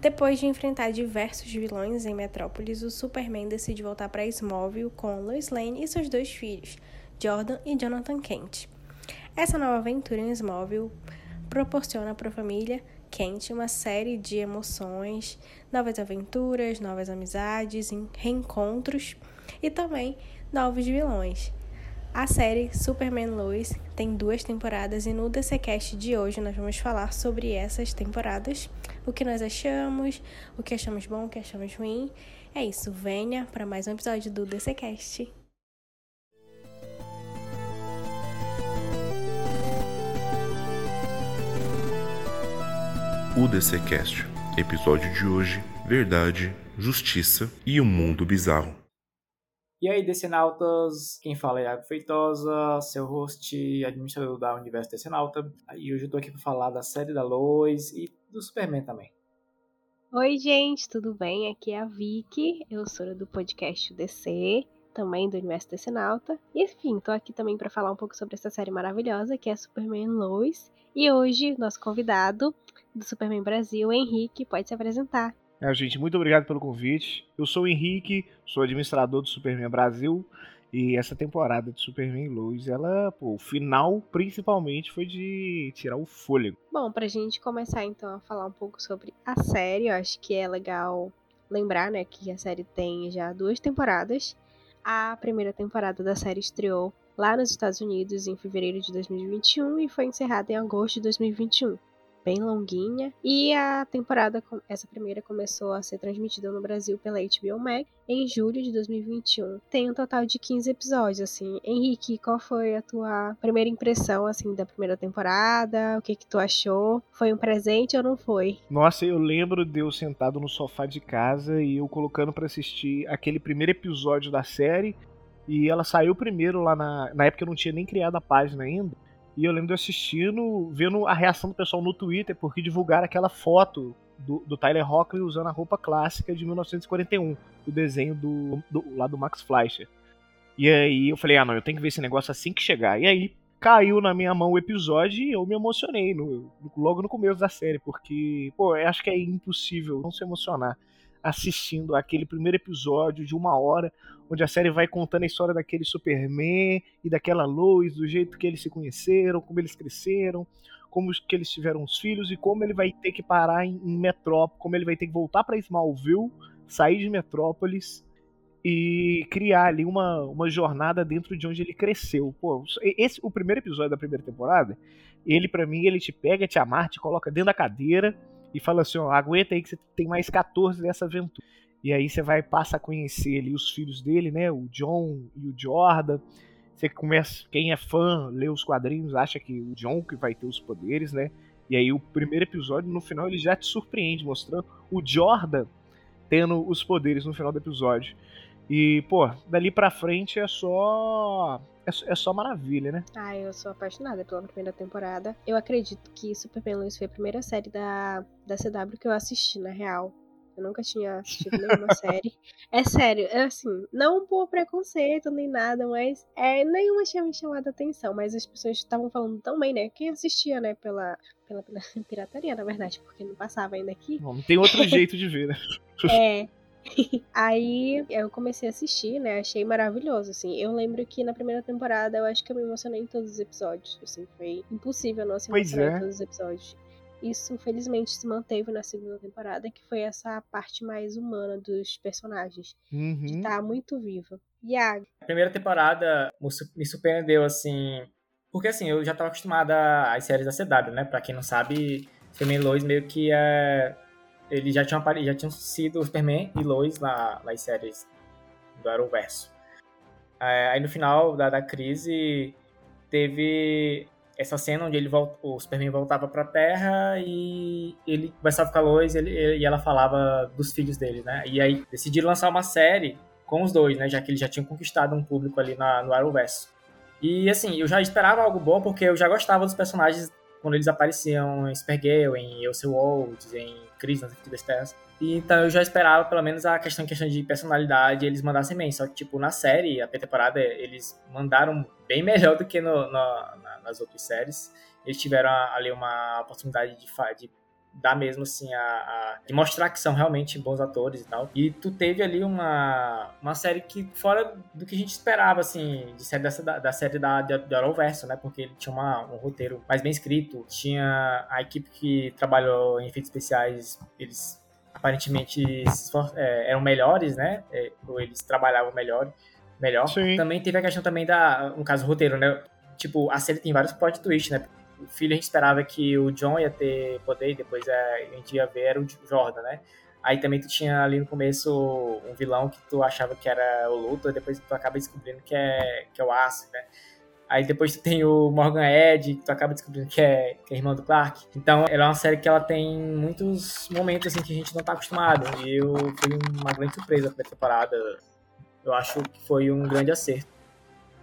Depois de enfrentar diversos vilões em Metrópolis, o Superman decide voltar para Smallville com Lois Lane e seus dois filhos, Jordan e Jonathan Kent. Essa nova aventura em Smallville proporciona para a família Kent uma série de emoções, novas aventuras, novas amizades, reencontros e também novos vilões. A série Superman Lois tem duas temporadas e no DCcast de hoje nós vamos falar sobre essas temporadas, o que nós achamos, o que achamos bom, o que achamos ruim. É isso, venha para mais um episódio do DCcast. O DCcast, episódio de hoje: Verdade, Justiça e o Mundo Bizarro. E aí, Decenautas, quem fala é Iago Feitosa, seu host administrador da Universo Decenauta. E hoje eu tô aqui para falar da série da Lois e do Superman também. Oi, gente, tudo bem? Aqui é a Vicky, eu sou do podcast DC, também do Universo Decenauta. E enfim, tô aqui também para falar um pouco sobre essa série maravilhosa que é Superman Lois. E hoje, nosso convidado do Superman Brasil, Henrique, pode se apresentar. É, gente, muito obrigado pelo convite. Eu sou o Henrique, sou administrador do Superman Brasil. E essa temporada de Superman Lois, ela, pô, o final principalmente foi de tirar o fôlego. Bom, pra gente começar então a falar um pouco sobre a série, eu acho que é legal lembrar, né, que a série tem já duas temporadas. A primeira temporada da série estreou lá nos Estados Unidos em fevereiro de 2021 e foi encerrada em agosto de 2021 bem longuinha. E a temporada, essa primeira, começou a ser transmitida no Brasil pela HBO Max em julho de 2021. Tem um total de 15 episódios, assim. Henrique, qual foi a tua primeira impressão, assim, da primeira temporada? O que que tu achou? Foi um presente ou não foi? Nossa, eu lembro de eu sentado no sofá de casa e eu colocando para assistir aquele primeiro episódio da série. E ela saiu primeiro lá na. Na época eu não tinha nem criado a página ainda. E eu lembro de assistindo, vendo a reação do pessoal no Twitter, porque divulgaram aquela foto do, do Tyler Hoechlin usando a roupa clássica de 1941, o desenho do, do, lá do Max Fleischer. E aí eu falei, ah não, eu tenho que ver esse negócio assim que chegar. E aí caiu na minha mão o episódio e eu me emocionei no, logo no começo da série, porque, pô, eu acho que é impossível não se emocionar assistindo aquele primeiro episódio de uma hora, onde a série vai contando a história daquele Superman e daquela Lois, do jeito que eles se conheceram, como eles cresceram, como que eles tiveram os filhos e como ele vai ter que parar em, em como ele vai ter que voltar para Smallville, sair de Metrópolis e criar ali uma, uma jornada dentro de onde ele cresceu. Pô, esse o primeiro episódio da primeira temporada, ele para mim ele te pega, te amarra, te coloca dentro da cadeira e fala assim, ó, aguenta aí que você tem mais 14 dessa aventura. E aí você vai passa a conhecer ali os filhos dele, né, o John e o Jordan. Você começa, quem é fã, lê os quadrinhos, acha que o John que vai ter os poderes, né? E aí o primeiro episódio, no final, ele já te surpreende, mostrando o Jordan tendo os poderes no final do episódio. E, pô, dali pra frente é só é, é só maravilha, né? Ah, eu sou apaixonada pela primeira temporada. Eu acredito que Superman Lois foi a primeira série da, da CW que eu assisti, na real. Eu nunca tinha assistido nenhuma série. É sério, é assim, não por preconceito nem nada, mas é, nenhuma tinha me chamado a atenção. Mas as pessoas estavam falando tão bem, né? Quem assistia, né, pela, pela, pela pirataria, na verdade, porque não passava ainda aqui. Não, não tem outro jeito de ver, né? É, Aí eu comecei a assistir, né? Achei maravilhoso, assim. Eu lembro que na primeira temporada eu acho que eu me emocionei em todos os episódios. Assim, foi impossível não se emocionar é. em todos os episódios. Isso, felizmente, se manteve na segunda temporada, que foi essa parte mais humana dos personagens. Uhum. Que tá muito viva. Iago. A primeira temporada me surpreendeu, assim. Porque, assim, eu já tava acostumada às séries da CW, né? Pra quem não sabe, Female Lois meio que é eles já tinham, já tinham sido Superman e Lois na, nas séries do Arrowverso. É, aí no final da, da crise teve essa cena onde ele volta, o Superman voltava para a Terra e ele conversava com a Lois ele, e ela falava dos filhos dele, né? E aí decidiram lançar uma série com os dois, né? Já que eles já tinham conquistado um público ali na, no Arrowverso. E assim, eu já esperava algo bom porque eu já gostava dos personagens quando eles apareciam em Supergirl, em Elseworlds, em Crise nas Infinitas Terras. Então eu já esperava, pelo menos, a questão, questão de personalidade eles mandassem bem. Só que, tipo, na série, a temporada, eles mandaram bem melhor do que no, no, nas outras séries. Eles tiveram ali uma oportunidade de, de dar mesmo assim a, a, de mostrar que são realmente bons atores e tal. E tu teve ali uma, uma série que fora do que a gente esperava assim de série dessa da, da série da de, Arrowverso, né? Porque ele tinha uma, um roteiro mais bem escrito, tinha a equipe que trabalhou em efeitos especiais, eles aparentemente é, eram melhores, né? É, ou eles trabalhavam melhor, melhor. Sim. Também teve a questão também da, no caso, roteiro, né? Tipo, a série tem vários plot twists, né? O filho a gente esperava que o John ia ter poder e depois é, a gente ia ver era o Jordan, né? Aí também tu tinha ali no começo um vilão que tu achava que era o Luthor, depois tu acaba descobrindo que é, que é o Aço, né? Aí depois tu tem o Morgan Edge, que tu acaba descobrindo que é, que é irmão do Clark. Então, ela é uma série que ela tem muitos momentos assim que a gente não tá acostumado. E eu fui uma grande surpresa pra temporada. Eu acho que foi um grande acerto.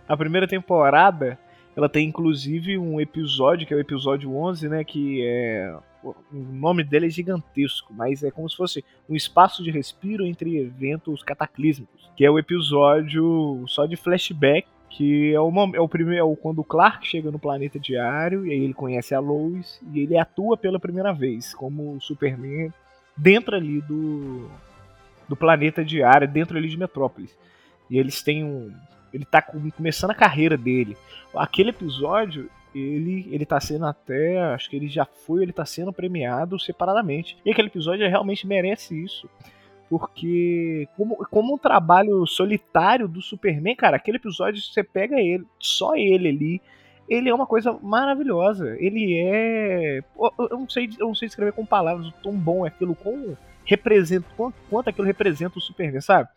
A primeira temporada, ela tem inclusive um episódio, que é o episódio 11, né, que é o nome dele é gigantesco, mas é como se fosse um espaço de respiro entre eventos cataclísmicos, que é o episódio só de flashback que é o, é o primeiro é quando o Clark chega no planeta diário e aí ele conhece a Lois e ele atua pela primeira vez como Superman dentro ali do do planeta diário, dentro ali de Metrópolis. E eles têm um ele tá começando a carreira dele. Aquele episódio ele ele tá sendo até, acho que ele já foi, ele tá sendo premiado separadamente. E aquele episódio realmente merece isso porque como, como um trabalho solitário do Superman, cara, aquele episódio você pega ele, só ele ali, ele é uma coisa maravilhosa. Ele é, eu não sei, eu não sei escrever com palavras o tão bom é aquilo, representa quanto, quanto aquilo representa o Superman, sabe?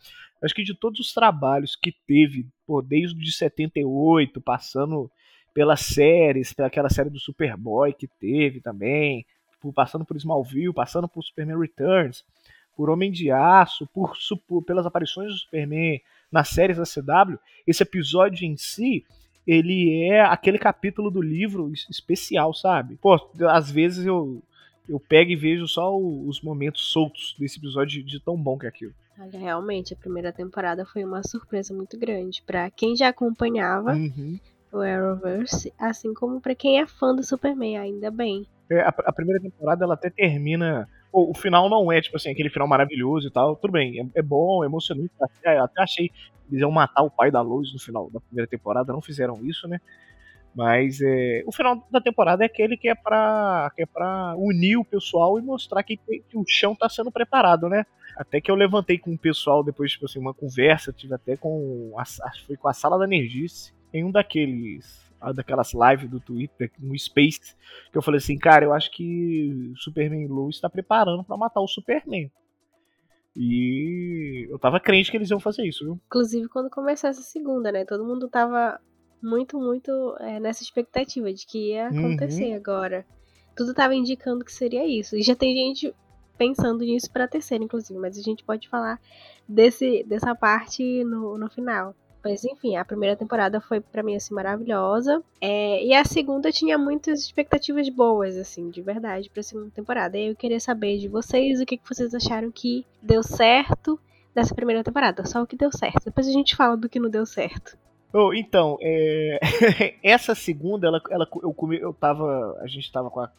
Acho que de todos os trabalhos que teve, pô, desde de 78, passando pelas séries, aquela série do Superboy que teve também, passando por Smallville, passando por Superman Returns, por Homem de Aço, por, por, pelas aparições do Superman nas séries da CW, esse episódio em si, ele é aquele capítulo do livro especial, sabe? Pô, às vezes eu, eu pego e vejo só os momentos soltos desse episódio de, de tão bom que é aquilo. Olha, realmente, a primeira temporada foi uma surpresa muito grande para quem já acompanhava uhum. o Arrowverse, assim como para quem é fã do Superman, ainda bem. É, a, a, primeira temporada ela até termina o, o, final não é, tipo assim, aquele final maravilhoso e tal. Tudo bem, é, é bom, é emocionante. Até, até achei que eles iam matar o pai da Lois no final da primeira temporada, não fizeram isso, né? Mas é, o final da temporada é aquele que é pra, que é pra unir o pessoal e mostrar que, que o chão tá sendo preparado, né? Até que eu levantei com o pessoal depois, tipo assim, uma conversa, tive até com. A, foi com a sala da Energice, em um daqueles daquelas lives do Twitter, no Space, que eu falei assim, cara, eu acho que Superman Lois está preparando para matar o Superman. E eu tava crente que eles iam fazer isso, viu? Inclusive quando começou essa segunda, né? Todo mundo tava muito, muito é, nessa expectativa de que ia acontecer uhum. agora. Tudo tava indicando que seria isso. E já tem gente pensando nisso pra terceira, inclusive, mas a gente pode falar desse, dessa parte no, no final. Mas enfim, a primeira temporada foi para mim assim maravilhosa. É, e a segunda tinha muitas expectativas boas, assim, de verdade, pra segunda temporada. E eu queria saber de vocês o que, que vocês acharam que deu certo nessa primeira temporada. Só o que deu certo. Depois a gente fala do que não deu certo. Oh, então, é... essa segunda, ela, ela, eu, eu tava. A gente tava com, a,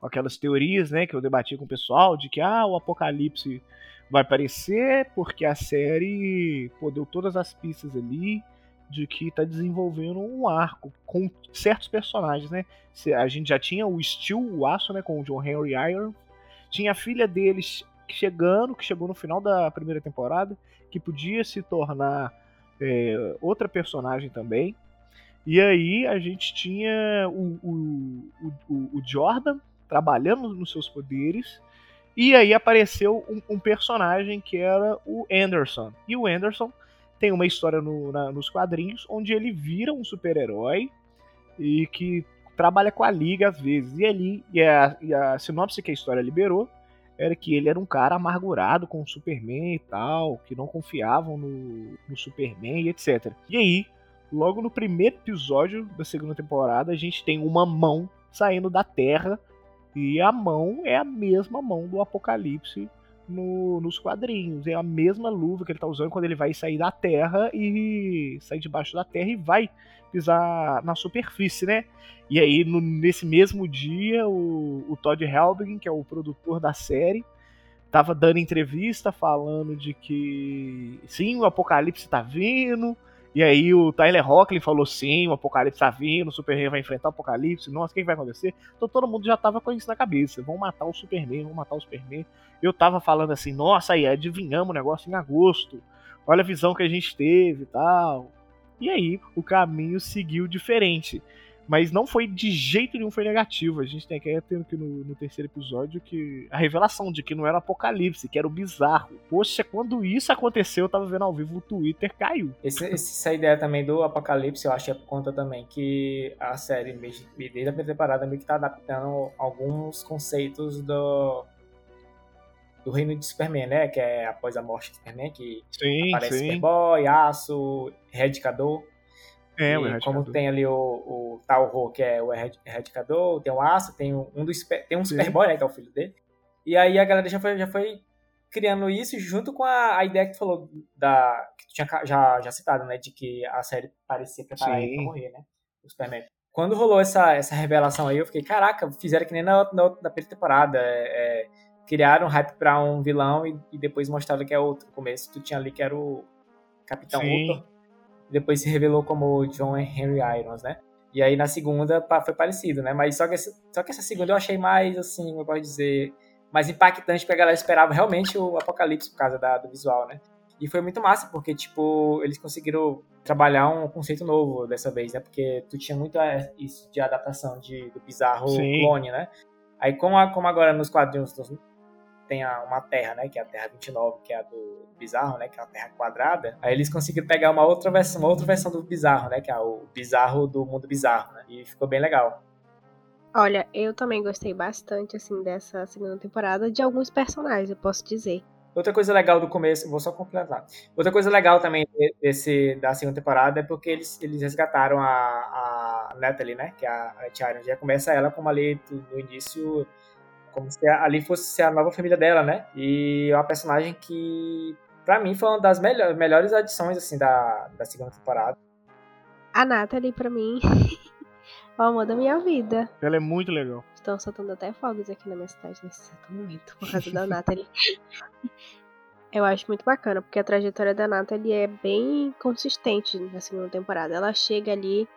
com aquelas teorias, né, que eu debati com o pessoal, de que ah, o apocalipse vai aparecer porque a série pô, deu todas as pistas ali de que está desenvolvendo um arco com certos personagens, né? A gente já tinha o Steel, o Aço, né, com o John Henry Iron, tinha a filha deles chegando, que chegou no final da primeira temporada, que podia se tornar é, outra personagem também. E aí a gente tinha o, o, o, o Jordan trabalhando nos seus poderes e aí apareceu um, um, personagem que era o Anderson. E o Anderson tem uma história no, na, nos quadrinhos onde ele vira um super-herói e que trabalha com a Liga às vezes. E ali, e a, e a sinopse que a história liberou era que ele era um cara amargurado com o Superman e tal, que não confiavam no, no Superman e etc. E aí, logo no primeiro episódio da segunda temporada, a gente tem uma mão saindo da Terra e a mão é a mesma mão do Apocalipse no, nos quadrinhos. É a mesma luva que ele tá usando quando ele vai sair da Terra e sair debaixo da Terra e vai pisar na superfície, né? E aí, no, nesse mesmo dia, o, o Todd Helbing, que é o produtor da série, tava dando entrevista falando de que sim, o apocalipse tá vindo. E aí o Tyler Hoechlin falou sim, o apocalipse tá vindo, o Superman vai enfrentar o apocalipse, nossa, o que vai acontecer? Então todo mundo já tava com isso na cabeça, vão matar o Superman, vão matar o Superman. Eu tava falando assim, nossa, aí adivinhamos o negócio em agosto, olha a visão que a gente teve e tal. E aí o caminho seguiu diferente. Mas não foi de jeito nenhum foi negativo. A gente tem até aqui no, no, terceiro episódio que a revelação de que não era apocalipse, que era o bizarro. Poxa, quando isso aconteceu, eu tava vendo ao vivo, o Twitter caiu. Esse, essa ideia também do apocalipse, eu acho que é por conta também que a série, desde a primeira temporada, meio que tá adaptando alguns conceitos do, do reino de Superman, né? Que é após a morte de Superman, que sim, aparece sim. Superboy, Aço, Erradicador. É, e o como tem ali o, o Talho, que é o Erradicador, tem o Aço, tem um, dos tem um Superboy, né, que é o filho dele. E aí a galera já foi, já foi criando isso junto com a, a ideia que tu falou da que tu tinha já, já citado, né, de que a série parecia preparar ele pra morrer, né, o Superman. Quando rolou essa, essa revelação aí, eu fiquei, caraca, fizeram que nem na, na, na primeira temporada, é, é, criaram hype pra um vilão e, e, depois mostraram que é outro. No começo tu tinha ali que era o Capitão Luthor, depois se revelou como John Henry Irons, né? E aí na segunda foi parecido, né? Mas só que, essa, só que essa segunda eu achei mais, assim, como eu posso dizer, mais impactante, porque a galera esperava realmente o apocalipse por causa da, do visual, né? E foi muito massa, porque, tipo, eles conseguiram trabalhar um conceito novo dessa vez, né? Porque tu tinha muito é, isso de adaptação de, do bizarro Sim. clone, né? Aí, como, como agora nos quadrinhos tem a, uma terra, né, que é a Terra 29, que é a do Bizarro, né, que é a Terra quadrada. Aí eles conseguiram pegar uma outra versão, uma outra versão do Bizarro, né, que é o Bizarro do mundo bizarro, né? E ficou bem legal. Olha, eu também gostei bastante assim dessa segunda temporada de alguns personagens, eu posso dizer. Outra coisa legal do começo, vou só completar. Outra coisa legal também desse, da segunda temporada é porque eles, eles resgataram a, a Natalie, né? Que é a, a Tyrion. Já começa ela como ali no início como se ali fosse a nova família dela, né? E é uma personagem que, para mim, foi uma das melhores, melhores adições, assim, da, da segunda temporada. A Natalie, pra mim, é o amor da minha vida. Ela é muito legal. Estão soltando até fogos aqui na minha cidade nesse exato momento, por causa da Natalie. Eu acho muito bacana, porque a trajetória da Natalie é bem consistente na segunda temporada. Ela chega ali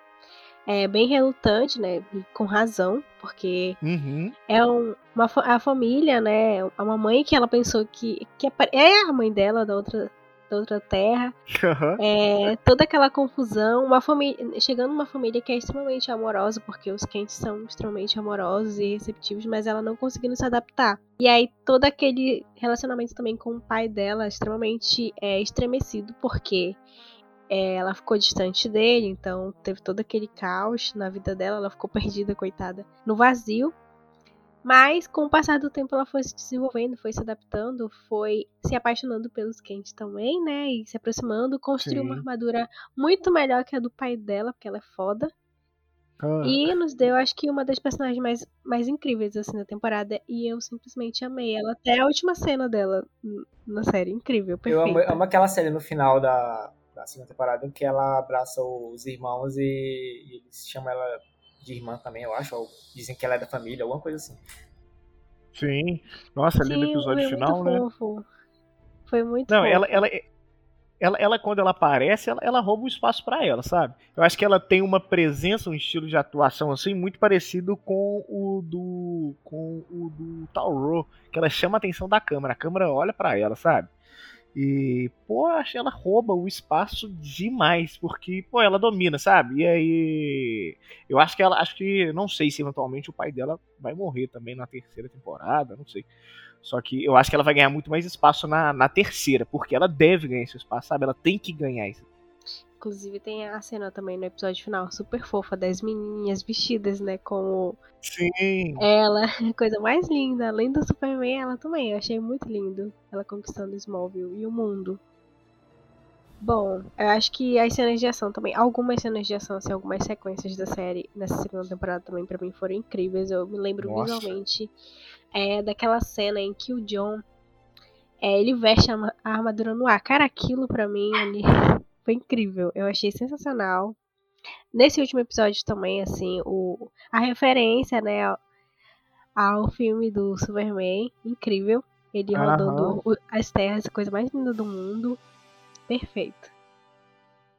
é bem relutante, né? E com razão, porque uhum. é um, uma a família, né? A mamãe que ela pensou que, que é a mãe dela da outra da outra terra. Uhum. É, toda aquela confusão, uma família, chegando uma família que é extremamente amorosa, porque os quentes são extremamente amorosos e receptivos, mas ela não conseguindo se adaptar. E aí todo aquele relacionamento também com o pai dela extremamente é, estremecido, porque é, ela ficou distante dele, então teve todo aquele caos na vida dela, ela ficou perdida, coitada, no vazio. Mas com o passar do tempo ela foi se desenvolvendo, foi se adaptando, foi se apaixonando pelos Kent também, né? E se aproximando, construiu Sim. uma armadura muito melhor que a do pai dela, porque ela é foda. Ah, E nos deu, acho que, uma das personagens mais, mais incríveis, assim, da temporada. E eu simplesmente amei ela. Até a última cena dela na série. Incrível, Eu perfeita. amo, amo aquela série no final da, da segunda temporada em que ela abraça os irmãos e, e eles chamam ela de irmã também, eu acho. Ou dizem que ela é da família, alguma coisa assim. sim. Nossa, ali no episódio foi final, muito né? fofo. Foi muito Não, fofo. ela, ela, ela, ela, quando ela aparece, ela, ela rouba o espaço pra ela, sabe? Eu acho que ela tem uma presença, um estilo de atuação assim muito parecido com o do com o do Tauro, que ela chama a atenção da câmera. A câmera olha pra ela, sabe? E, pô, acho ela rouba o espaço demais, porque, pô, ela domina, sabe? E aí, eu acho que ela, acho que, não sei se eventualmente o pai dela vai morrer também na terceira temporada, não sei. Só que eu acho que ela vai ganhar muito mais espaço na, na terceira, porque ela deve ganhar esse espaço, sabe? Ela tem que ganhar esse. Inclusive tem a cena também no episódio final, super fofa, das menininhas vestidas, né, como Sim. ela, coisa mais linda. Além do Superman, ela também, eu achei muito lindo. Ela conquistando Smallville e o mundo. Bom, eu acho que as cenas de ação também, algumas cenas de ação, assim, algumas sequências da série nessa segunda temporada também pra mim foram incríveis. Eu me lembro Nossa. visualmente é, daquela cena em que o John é, ele veste a, ma- a armadura no ar. Cara, aquilo pra mim ali foi incrível. Eu achei sensacional. Nesse último episódio também, assim, o, a referência, né, ao, ao filme do Superman, incrível. Ele rodando o, as terras, coisa mais linda do mundo. Perfeito.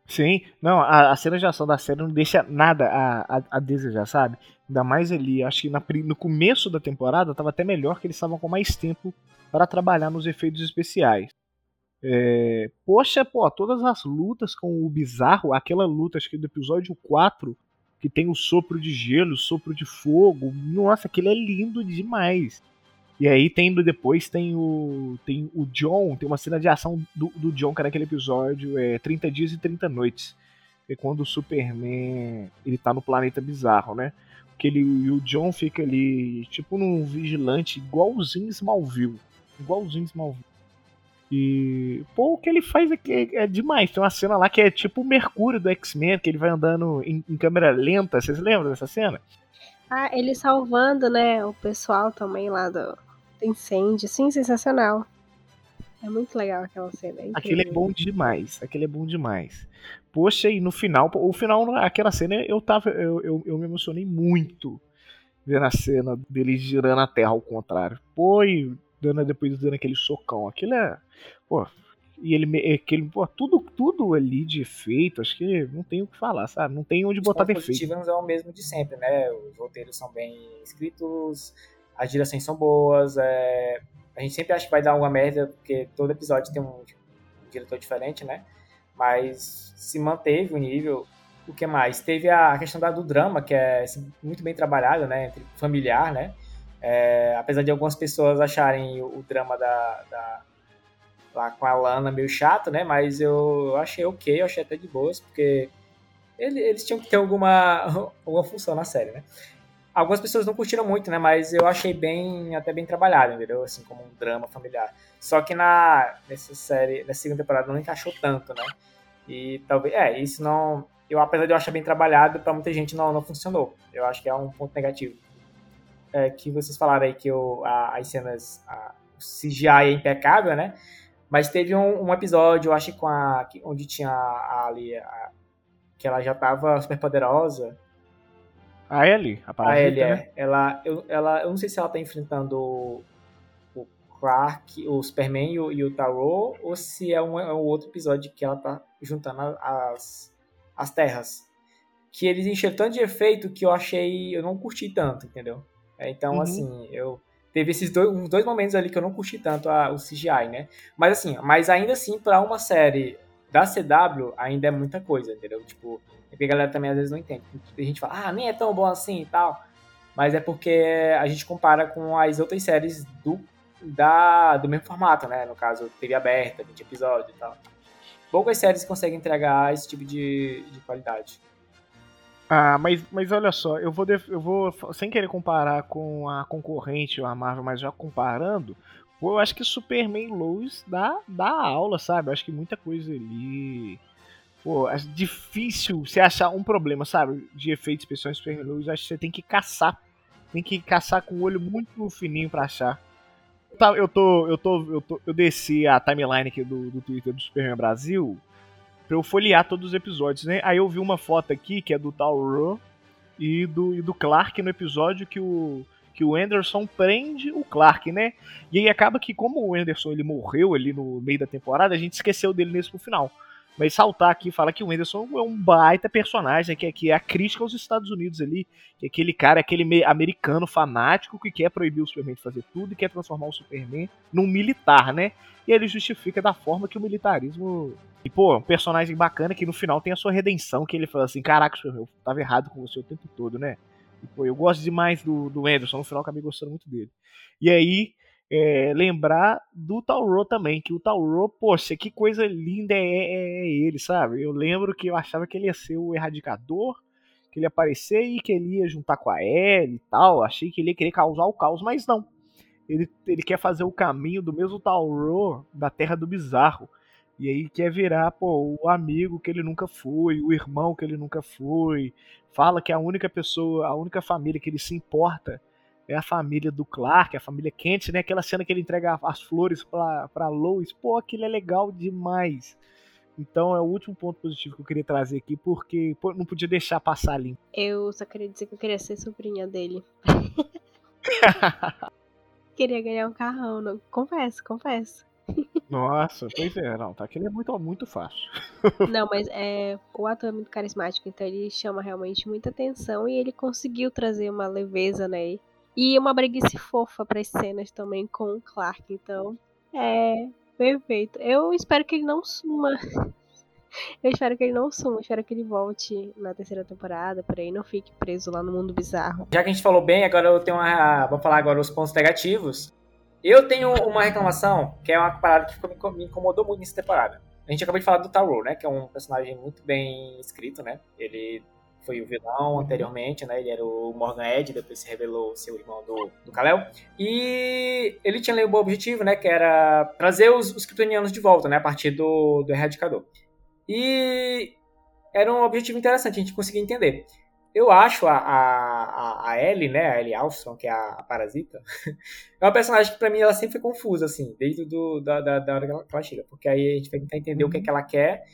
Sim, não, a, a cena de ação da série não deixa nada a, a, a desejar, sabe? Ainda mais ali, acho que na, no começo da temporada tava até melhor que eles estavam com mais tempo para trabalhar nos efeitos especiais. É, poxa, pô, todas as lutas com o bizarro, aquela luta, acho que do episódio 4, que tem o sopro de gelo, sopro de fogo, nossa, aquele é lindo demais. E aí tendo depois tem o tem o John, tem uma cena de ação do, do John que é naquele episódio é 30 dias e 30 noites. É quando o Superman ele tá no planeta bizarro, né? Que ele e o John fica ali tipo num vigilante igualzinho Smallville, igualzinho Smallville. E, pô, o que ele faz aqui é, é demais. Tem uma cena lá que é tipo o Mercúrio do X-Men, que ele vai andando em, em, câmera lenta. Vocês lembram dessa cena? Ah, ele salvando, né, o pessoal também lá do, incêndio, sim, sensacional. É muito legal aquela cena. É Aquele é bom demais. Aquele é bom demais. Poxa, e no final, o final, aquela cena, eu tava. Eu, eu, eu me emocionei muito vendo a cena dele girando a terra ao contrário. Pô, e dando, depois dando aquele socão. Aquilo é. Pô, e ele, aquele, pô, tudo, tudo ali de efeito, acho que não tem o que falar, sabe? Não tem onde botar defeito. Os positivos é o mesmo de sempre, né? Os roteiros são bem escritos, as direções são boas, é... a gente sempre acha que vai dar alguma merda, porque todo episódio tem um, um diretor diferente, né? Mas se manteve o nível. O que mais? Teve a questão da, do drama, que é assim, muito bem trabalhado, né? Entre familiar, né? É, apesar de algumas pessoas acharem o, o drama da, da, lá com a Lana meio chato, né? Mas eu, achei ok, eu achei até de boas, porque ele, eles tinham que ter alguma, alguma função na série, né? algumas pessoas não curtiram muito, né? Mas eu achei bem, até bem trabalhado, entendeu? Assim, como um drama familiar. Só que na nessa série, na segunda temporada não encaixou tanto, né? E talvez, é, isso não, eu apesar de eu achar bem trabalhado, para muita gente não, não funcionou. Eu acho que é um ponto negativo. É, que vocês falaram aí que o, a, as cenas, a, o CGI é impecável, né? Mas teve um, um episódio, eu acho com a, onde tinha a, ali, que ela já tava super poderosa, a Ellie, a A Ellie, né? é. Ela, eu, ela, eu não sei se ela tá enfrentando o, o Clark, o Superman e o, e o Tarot, ou se é um, é um outro episódio que ela tá juntando as, as terras. Que eles encheram tanto de efeito que eu achei. Eu não curti tanto, entendeu? É, então, uhum. assim, eu. Teve esses dois, uns dois momentos ali que eu não curti tanto a, o CGI, né? Mas assim, mas ainda assim, para uma série da CW, ainda é muita coisa, entendeu? Tipo, é a galera também às vezes não entende. A gente fala, ah, nem é tão bom assim e tal. Mas é porque a gente compara com as outras séries do, da, do mesmo formato, né? No caso, TV aberta, 20 episódios e tal. Poucas séries conseguem entregar esse tipo de, de qualidade. Ah, mas, mas olha só, eu vou, eu vou, sem querer comparar com a concorrente, a Marvel, mas já comparando, eu acho que Superman Lois dá, dá aula, sabe? Eu acho que muita coisa ali Pô, é difícil você achar um problema, sabe? De efeitos especiais Super Luz. Acho que você tem que caçar. Tem que caçar com o olho muito fininho pra achar. Eu tô. Eu tô. Eu, tô, eu desci a timeline aqui do, do Twitter do Superman Brasil pra eu folhear todos os episódios, né? Aí eu vi uma foto aqui que é do Tauro e do, e do Clark no episódio que o que o Anderson prende o Clark, né? E aí acaba que como o Anderson ele morreu ali no meio da temporada, a gente esqueceu dele nesse pro final. Mas saltar aqui e falar que o Whindersson é um baita personagem, que é, que é a crítica aos Estados Unidos ali. Que é aquele cara, aquele americano fanático que quer proibir o Superman de fazer tudo e quer transformar o Superman num militar, né? E ele justifica da forma que o militarismo. E, pô, um personagem bacana que no final tem a sua redenção, que ele fala assim: caraca, Superman, eu tava errado com você o tempo todo, né? E, pô, eu gosto demais do, do Anderson, no final acabei gostando muito dele. E aí, é, lembrar do Tauro também, que o Tauro, poxa, que coisa linda é, é, é, ele, sabe? Eu lembro que eu achava que ele ia ser o erradicador, que ele ia aparecer e que ele ia juntar com a Ellie e tal. Achei que ele ia querer causar o caos, mas não. Ele, ele quer fazer o caminho do mesmo Tauro da Terra do Bizarro. E aí quer virar, pô, o amigo que ele nunca foi, o irmão que ele nunca foi. Fala que é a única pessoa, a única família que ele se importa é a família do Clark, a família Kent, né? Aquela cena que ele entrega as flores pra, pra Lois. Pô, aquilo é legal demais. Então é o último ponto positivo que eu queria trazer aqui, porque pô, não podia deixar passar ali. Eu só queria dizer que eu queria ser sobrinha dele. queria ganhar um carrão, não. confesso, confesso. Nossa, pois é, não, tá aqui é muito, muito fácil. Não, mas é, o ator é muito carismático, então ele chama realmente muita atenção e ele conseguiu trazer uma leveza, né? E uma breguice fofa para as cenas também com o Clark, então é perfeito. Eu espero que ele não suma. Eu espero que ele não suma, espero que ele volte na terceira temporada, por aí, não fique preso lá no mundo bizarro. Já que a gente falou bem, agora eu tenho uma. Vou falar agora os pontos negativos. Eu tenho uma reclamação, que é uma parada que me incomodou muito nessa temporada. A gente acabou de falar do Taro, né? Que é um personagem muito bem escrito, né? Ele foi o vilão anteriormente, né? Ele era o Morgan Edge, depois se revelou ser o irmão do, do Kal-El. E ele tinha ali bom objetivo, né? Que era trazer os, os kryptonianos de volta, né? A partir do, do Erradicador. E era um objetivo interessante, a gente conseguia entender. Eu acho a, a, a Ellie, né, a Ellie Armstrong, que é a, a parasita, é uma personagem que pra mim ela sempre foi confusa, assim, desde do, da, da, da hora que ela, que ela chega. Porque aí a gente vai tentar entender o que, é que ela quer.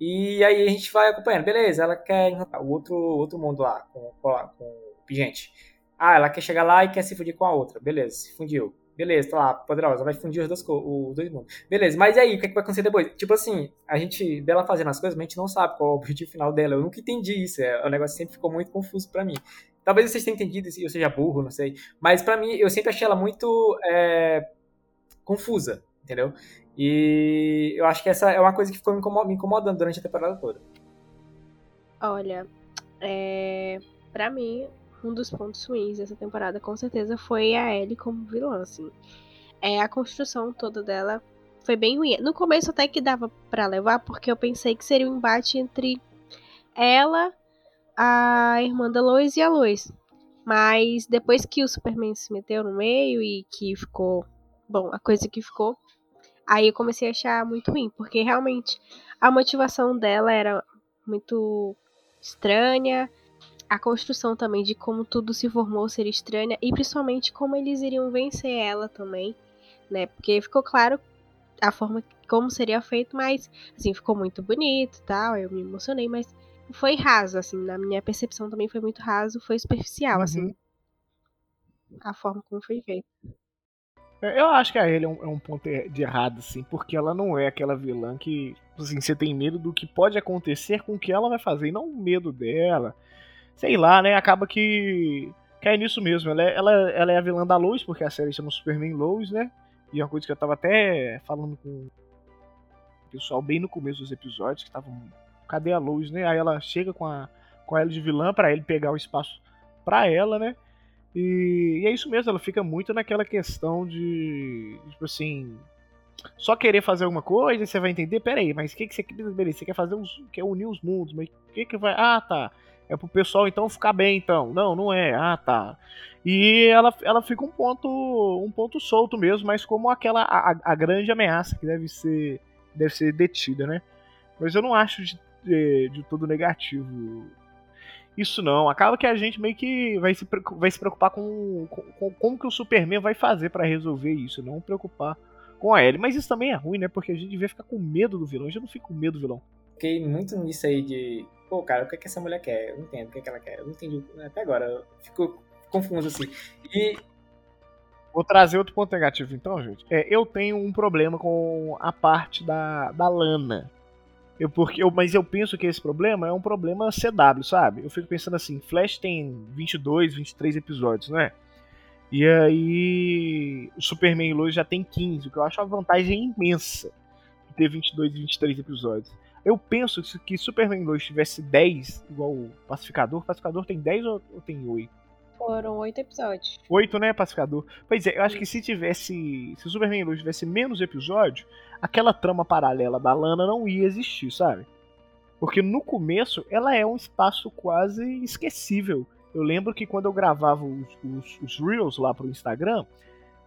E aí a gente vai acompanhando. Beleza, ela quer o outro, outro mundo lá, com, com, o Pigente. Ah, ela quer chegar lá e quer se fundir com a outra. Beleza, se fundiu. Beleza, tá lá, poderosa, vai fundir os dois, os dois mundos. Beleza, mas aí, o que, é que vai acontecer depois? Tipo assim, a gente vê ela fazendo as coisas, mas a gente não sabe qual é o objetivo final dela. Eu nunca entendi isso, é, o negócio sempre ficou muito confuso para mim. Talvez vocês tenham entendido e eu seja burro, não sei. Mas para mim, eu sempre achei ela muito é, confusa, entendeu? E eu acho que essa é uma coisa que ficou me incomodando durante a temporada toda. Olha, é, para mim, um dos pontos ruins dessa temporada, com certeza, foi a Ellie como vilã, assim. É, a construção toda dela foi bem ruim. No começo até que dava para levar, porque eu pensei que seria um embate entre ela, a irmã da Lois e a Lois. Mas depois que o Superman se meteu no meio e que ficou. Bom, a coisa que ficou. Aí eu comecei a achar muito ruim, porque realmente a motivação dela era muito estranha a construção também de como tudo se formou ser estranha e principalmente como eles iriam vencer ela também, né? Porque ficou claro a forma como seria feito, mas assim, ficou muito bonito, tal, eu me emocionei, mas foi raso assim, na minha percepção também foi muito raso, foi superficial assim, uhum. assim. A forma como foi feito. Eu acho que a ele é um, é um, ponto de errado, assim, porque ela não é aquela vilã que, assim, você tem medo do que pode acontecer com o que ela vai fazer, e não medo dela sei lá, né? Acaba que cai nisso mesmo. Ela é, ela, ela é a vilã da Lois, porque a série chama Superman Lois, né? E é uma coisa que eu tava até falando com o pessoal bem no começo dos episódios, que estavam. Cadê a Lois, né? Aí ela chega com a, com ela de vilã para ele pegar o espaço pra ela, né? E, e, é isso mesmo, ela fica muito naquela questão de. Tipo assim. Só querer fazer alguma coisa, você vai entender, peraí, mas o que, que você quer? Beleza, você quer fazer uns. quer unir os mundos, mas o que, que vai. Ah, tá. É pro pessoal então ficar bem, então. Não, não é. Ah, tá. E ela, ela fica um ponto um ponto solto mesmo, mas como aquela a, a grande ameaça que deve ser deve ser detida, né? Mas eu não acho de, de, de todo negativo isso não. Acaba que a gente meio que vai se, vai se preocupar com, com, com como que o Superman vai fazer para resolver isso, não preocupar com a Ellie. Mas isso também é ruim, né? Porque a gente devia ficar com medo do vilão. A gente não fica com medo do vilão. Fiquei muito nisso aí de pô, cara, o que, é que essa mulher quer? Eu não entendo o que, é que ela quer. Eu não entendi até agora. Eu fico confuso assim. E. Vou trazer outro ponto negativo então, gente. É, eu tenho um problema com a parte da, da Lana. Eu, porque eu, mas eu penso que esse problema é um problema CW, sabe? Eu fico pensando assim, Flash tem 22, 23 episódios, não é? E aí o Superman Lois já tem 15, o que eu acho uma vantagem imensa de ter 22 e 23 episódios. Eu penso que Superman 2 tivesse 10, igual o Pacificador. O Pacificador tem 10 ou, tem 8? Foram 8 episódios. 8, né, Pacificador? Pois é, eu acho que se tivesse. Se o Superman 2 tivesse menos episódios, aquela trama paralela da Lana não ia existir, sabe? Porque no começo ela é um espaço quase esquecível. Eu lembro que quando eu gravava os, os, os Reels lá pro Instagram,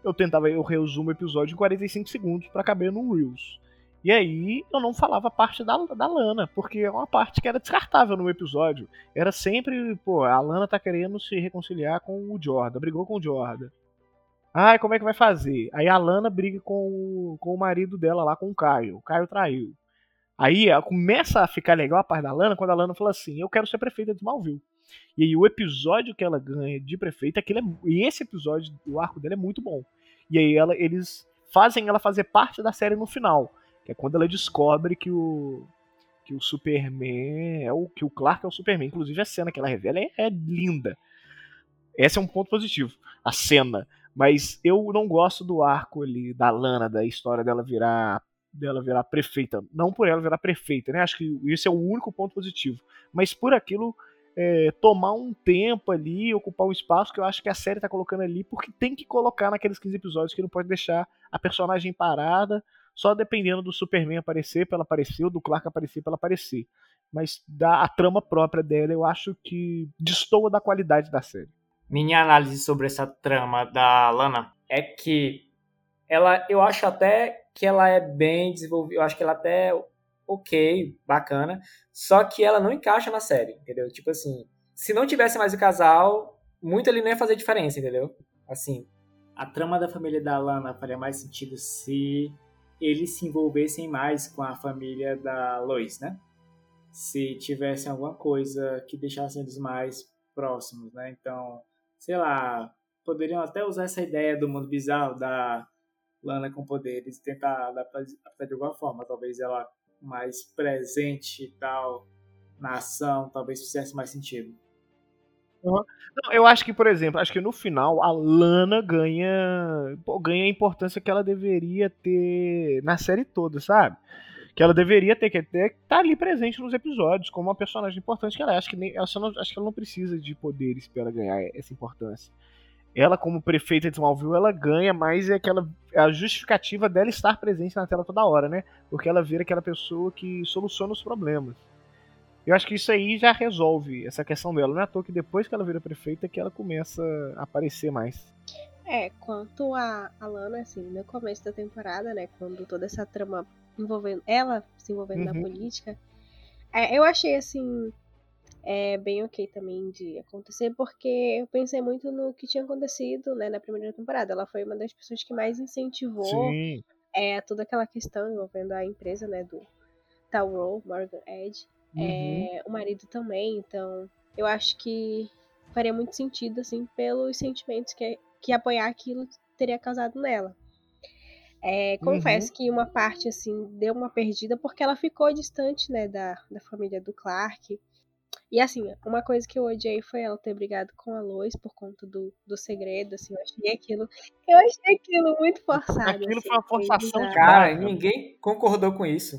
eu tentava, eu resumo o episódio em 45 segundos para caber no Reels. E aí eu não falava parte da, da Lana, porque é uma parte que era descartável no episódio. Era sempre, pô, a Lana tá querendo se reconciliar com o Jordan, brigou com o Jordan. Ai, como é que vai fazer? Aí a Lana briga com o, com o marido dela lá, com o Caio. O Caio traiu. Aí começa a ficar legal a parte da Lana quando a Lana fala assim: Eu quero ser prefeita de Smallville. E aí o episódio que ela ganha de prefeita, aquele é, e esse episódio, o arco dele é muito bom. E aí ela, eles fazem ela fazer parte da série no final, que é quando ela descobre que o que o Superman é o que o Clark é o Superman. Inclusive a cena que ela revela é, é linda. Esse é um ponto positivo, a cena. Mas eu não gosto do arco ali da Lana, da história dela virar dela virar prefeita. Não por ela virar prefeita, né? Acho que isso é o único ponto positivo. Mas por aquilo é, tomar um tempo ali, ocupar um espaço que eu acho que a série tá colocando ali, porque tem que colocar naqueles 15 episódios que não pode deixar a personagem parada, só dependendo do Superman aparecer pra ela aparecer, ou do Clark aparecer pra ela aparecer. Mas da, a trama própria dela eu acho que destoa da qualidade da série. Minha análise sobre essa trama da Lana é que ela, eu acho até que ela é bem desenvolvida, eu acho que ela até ok, bacana, só que ela não encaixa na série, entendeu? Tipo assim, se não tivesse mais o casal, muito ali não ia fazer diferença, entendeu? Assim, a trama da família da Lana faria mais sentido se eles se envolvessem mais com a família da Lois, né? Se tivessem alguma coisa que deixasse eles mais próximos, né? Então, sei lá, poderiam até usar essa ideia do mundo bizarro da Lana com poderes e tentar adaptar de alguma forma. Talvez ela mais presente e tal na ação, talvez fizesse mais sentido. Uhum. Não, eu acho que, por exemplo, acho que no final a Lana ganha pô, ganha a importância que ela deveria ter na série toda, sabe? Que ela deveria ter que estar tá ali presente nos episódios como uma personagem importante que ela é. Acho que, nem, ela não, acho que ela não precisa de poderes para ela ganhar essa importância ela como prefeita de Smallville, ela ganha mais é aquela a justificativa dela estar presente na tela toda hora, né? Porque ela vira aquela pessoa que soluciona os problemas. Eu acho que isso aí já resolve essa questão dela. Não é à toa que depois que ela vira prefeita que ela começa a aparecer mais. É, quanto a Alana, assim, no começo da temporada, né, quando toda essa trama envolvendo ela se envolvendo uhum. na política, é, eu achei assim é bem ok também de acontecer, porque eu pensei muito no que tinha acontecido né, na primeira temporada. Ela foi uma das pessoas que mais incentivou é, toda aquela questão envolvendo a empresa né, do Tauro, Morgan Edge. Uhum. É, o marido também, então eu acho que faria muito sentido, assim, pelos sentimentos que, que apoiar aquilo teria causado nela. É, confesso uhum. que uma parte, assim, deu uma perdida porque ela ficou distante, né, da, da família do Clark. E assim, uma coisa que eu odiei foi ela ter brigado com a Lois por conta do, do segredo, assim, eu achei aquilo. Eu achei aquilo muito forçado. Aquilo assim, foi uma forçação cara, ninguém concordou com isso.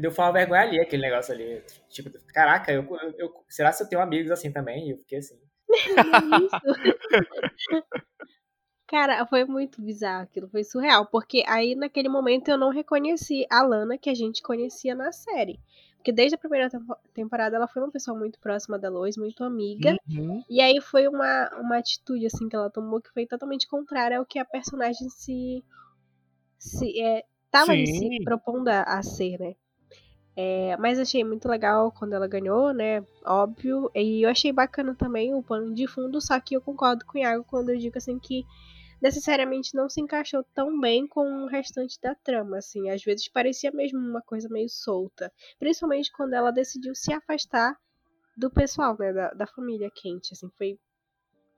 Deu uma vergonha ali aquele negócio ali. Tipo, caraca, eu, eu, eu, será que eu tenho amigos assim também? E eu fiquei assim. Cara, foi muito bizarro aquilo, foi surreal, porque aí naquele momento eu não reconheci a Lana que a gente conhecia na série. Porque desde a primeira temporada ela foi uma pessoa muito próxima da Lois, muito amiga. Uhum. E aí foi uma, uma atitude assim que ela tomou que foi totalmente contrária ao que a personagem se. se é, tava se propondo a, ser, né? É, mas achei muito legal quando ela ganhou, né? Óbvio. E eu achei bacana também o pano de fundo, só que eu concordo com o Iago quando eu digo assim que necessariamente não se encaixou tão bem com o restante da trama, assim, às vezes parecia mesmo uma coisa meio solta, principalmente quando ela decidiu se afastar do pessoal, né, da, da família quente, assim, foi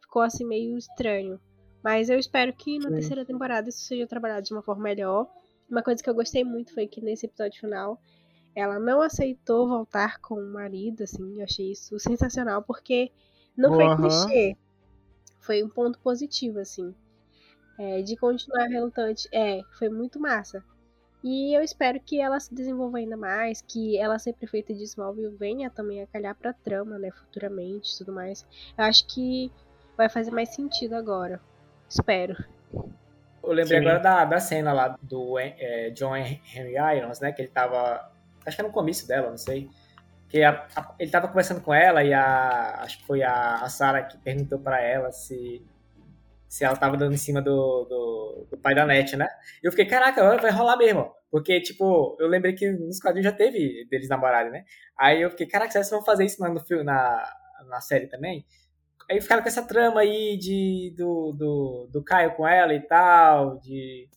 ficou assim meio estranho. Mas eu espero que na Sim. terceira temporada isso seja trabalhado de uma forma melhor. Uma coisa que eu gostei muito foi que nesse episódio final ela não aceitou voltar com o marido, assim, eu achei isso sensacional porque não foi uhum. clichê. Foi um ponto positivo, assim é, de continuar relutante. É, foi muito massa. E eu espero que ela se desenvolva ainda mais, que ela ser prefeita de Smallville venha também a calhar pra trama, né, futuramente e tudo mais. Eu acho que vai fazer mais sentido agora. Espero. Eu lembrei Sim. agora da, da cena lá do é, John Henry Irons, né, que ele tava, acho que era no começo dela, não sei, que a, a, ele tava conversando com ela e a, acho que foi a, a Sarah que perguntou para ela se se ela tava dando em cima do, do, do pai da Net, né? E eu fiquei, caraca, vai rolar mesmo. Porque, tipo, eu lembrei que nos quadrinhos já teve deles namorarem, né? Aí eu fiquei, caraca, será que vão fazer isso no filme, na, na série também? Aí ficaram com essa trama aí de, do, do, do Caio com ela e tal, de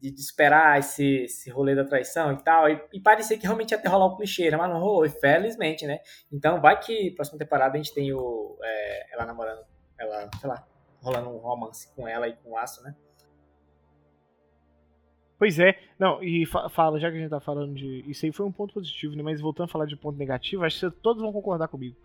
de, de esperar esse, esse rolê da traição e tal. E, e parecia que realmente ia ter rolar o clichê, né? Mas não rolou, felizmente, né? Então vai que próxima temporada a gente tem o. É, ela namorando, ela, sei lá, rolando um romance com ela e com o Aço, né? Pois é, não, e fa fala, já que a gente tá falando de. Isso aí foi um ponto positivo, né? Mas voltando a falar de ponto negativo, acho que todos vão concordar comigo.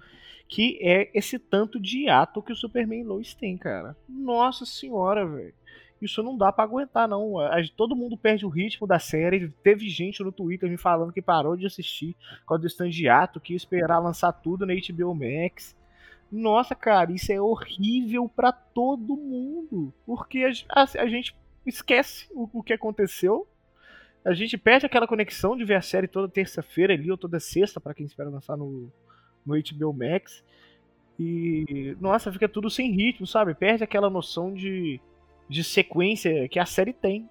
Que é esse tanto de ato que o Superman Lois tem, cara. Nossa senhora, velho. Isso não dá para aguentar, não. Todo mundo perde o ritmo da série. Teve gente no Twitter me falando que parou de assistir com o stand de ato, que ia esperar lançar tudo na HBO Max. Nossa, cara, isso é horrível para todo mundo. Porque a, a, a gente esquece o, o que aconteceu. A gente perde aquela conexão de ver a série toda terça-feira ali, ou toda sexta, para quem espera lançar no, no HBO Max. E, nossa, fica tudo sem ritmo, sabe? Perde aquela noção de, de sequência que a série tem.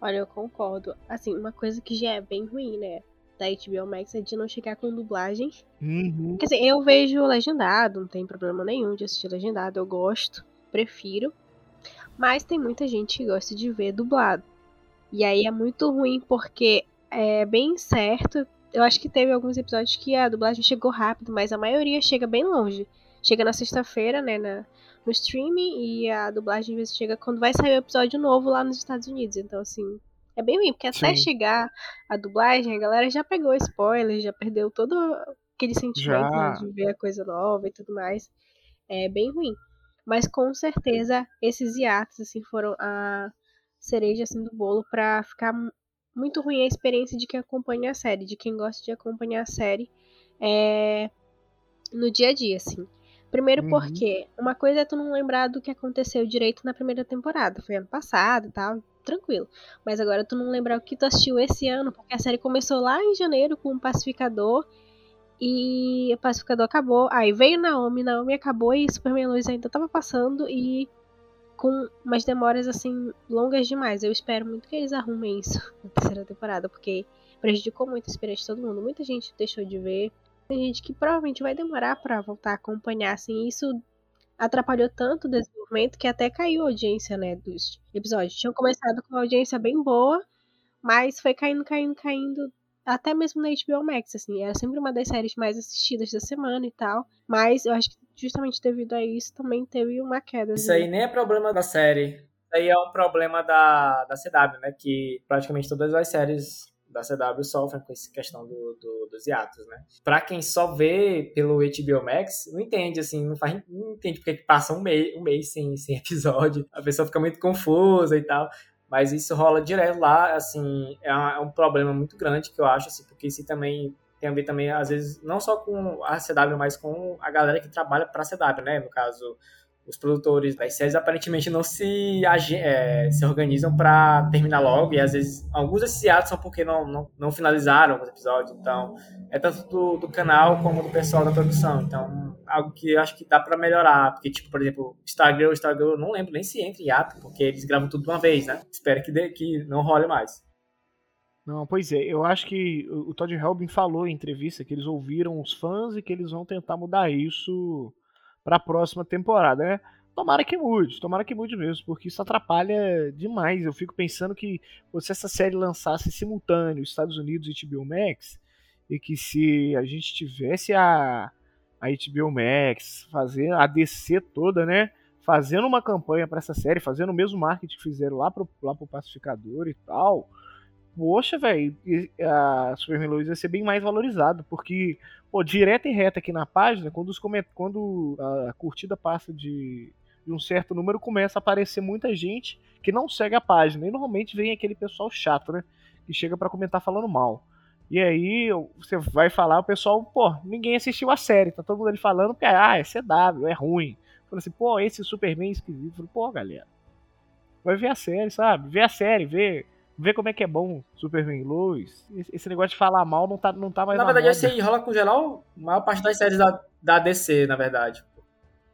Olha, eu concordo. Assim, uma coisa que já é bem ruim, né? Da HBO Max é de não chegar com dublagem. Uhum. Quer dizer, eu vejo legendado, não tem problema nenhum de assistir legendado, eu gosto, prefiro. Mas tem muita gente que gosta de ver dublado. E aí é muito ruim porque é bem certo. Eu acho que teve alguns episódios que a dublagem chegou rápido, mas a maioria chega bem longe. Chega na sexta-feira, né, na, no streaming, e a dublagem às vezes chega quando vai sair o episódio novo lá nos Estados Unidos. Então, assim, é bem ruim, porque até Sim. chegar a dublagem, a galera já pegou spoiler, já perdeu todo aquele sentimento né, de ver a coisa nova e tudo mais. É bem ruim. Mas com certeza esses hiatos assim foram a cereja assim do bolo para ficar muito ruim a experiência de quem acompanha a série, de quem gosta de acompanhar a série é, no dia a dia, assim. Primeiro uhum. porque uma coisa é tu não lembrar do que aconteceu direito na primeira temporada, foi ano passado e tal, tranquilo. Mas agora tu não lembrar o que tu assistiu esse ano, porque a série começou lá em janeiro com o Pacificador e o pacificador acabou. Aí veio Naomi, Naomi acabou e Superman Lois ainda tava passando e com umas demoras assim longas demais. Eu espero muito que eles arrumem isso na terceira temporada, porque prejudicou muito a experiência de todo mundo. Muita gente deixou de ver. Tem gente que provavelmente vai demorar para voltar a acompanhar, assim, isso atrapalhou tanto o desenvolvimento que até caiu a audiência, né, dos episódios. Tinham começado com uma audiência bem boa, mas foi caindo, caindo, caindo até mesmo na HBO Max, assim, era sempre uma das séries mais assistidas da semana e tal. Mas eu acho que justamente devido a isso também teve uma queda. Isso aí nem é problema da série. Isso aí é um problema da, da CW, né? Que praticamente todas as séries da CW sofrem com essa questão do, do, dos hiatos, né? Pra quem só vê pelo HBO Max, não entende, assim, não, faz, não entende porque passa um mês, um mês sem, sem episódio, a pessoa fica muito confusa e tal. Mas isso rola direto lá, assim, é, é um problema muito grande que eu acho, assim, porque isso também tem a ver também, às vezes, não só com a CW, mas com a galera que trabalha para a CW, né? No caso, os produtores das séries aparentemente não se, é, se organizam para terminar logo, e às vezes alguns desses atos são porque não, não, não finalizaram os episódios, então é tanto do, do canal como do pessoal da produção, então algo que eu acho que dá para melhorar, porque tipo, por exemplo, Stargirl, Stargirl, eu não lembro nem se entra ato, porque eles gravam tudo de uma vez, né? Espero que, dê, que não role mais. Não, pois é, eu acho que o Todd Helbin falou em entrevista que eles ouviram os fãs e que eles vão tentar mudar isso para a próxima temporada, né? Tomara que mude, tomara que mude mesmo, porque isso atrapalha demais. Eu fico pensando que se essa série lançasse simultâneo Estados Unidos e HBO Max, e que se a gente tivesse a, a HBO Max, fazendo a DC toda, né? Fazendo uma campanha para essa série, fazendo o mesmo marketing que fizeram lá pro, lá pro Pacificador e tal poxa, velho, a Superman Lois ia ser bem mais valorizado, porque, pô, direto e reto aqui na página, quando, os coment... quando a curtida passa de... de um certo número, começa a aparecer muita gente que não segue a página, e normalmente vem aquele pessoal chato, né, que chega para comentar falando mal. E aí você vai falar, o pessoal, pô, ninguém assistiu a série, tá todo mundo ali falando que ah, é CW, é ruim. Fala assim, pô, esse Superman esquisito. Falei, pô, galera, vai ver a série, sabe? Vê a série, vê Vê como é que é bom Superman Lois. Esse negócio de falar mal não tá, não tá mais na, na verdade, esse aí rola com geral a maior parte das séries da, da DC, na verdade.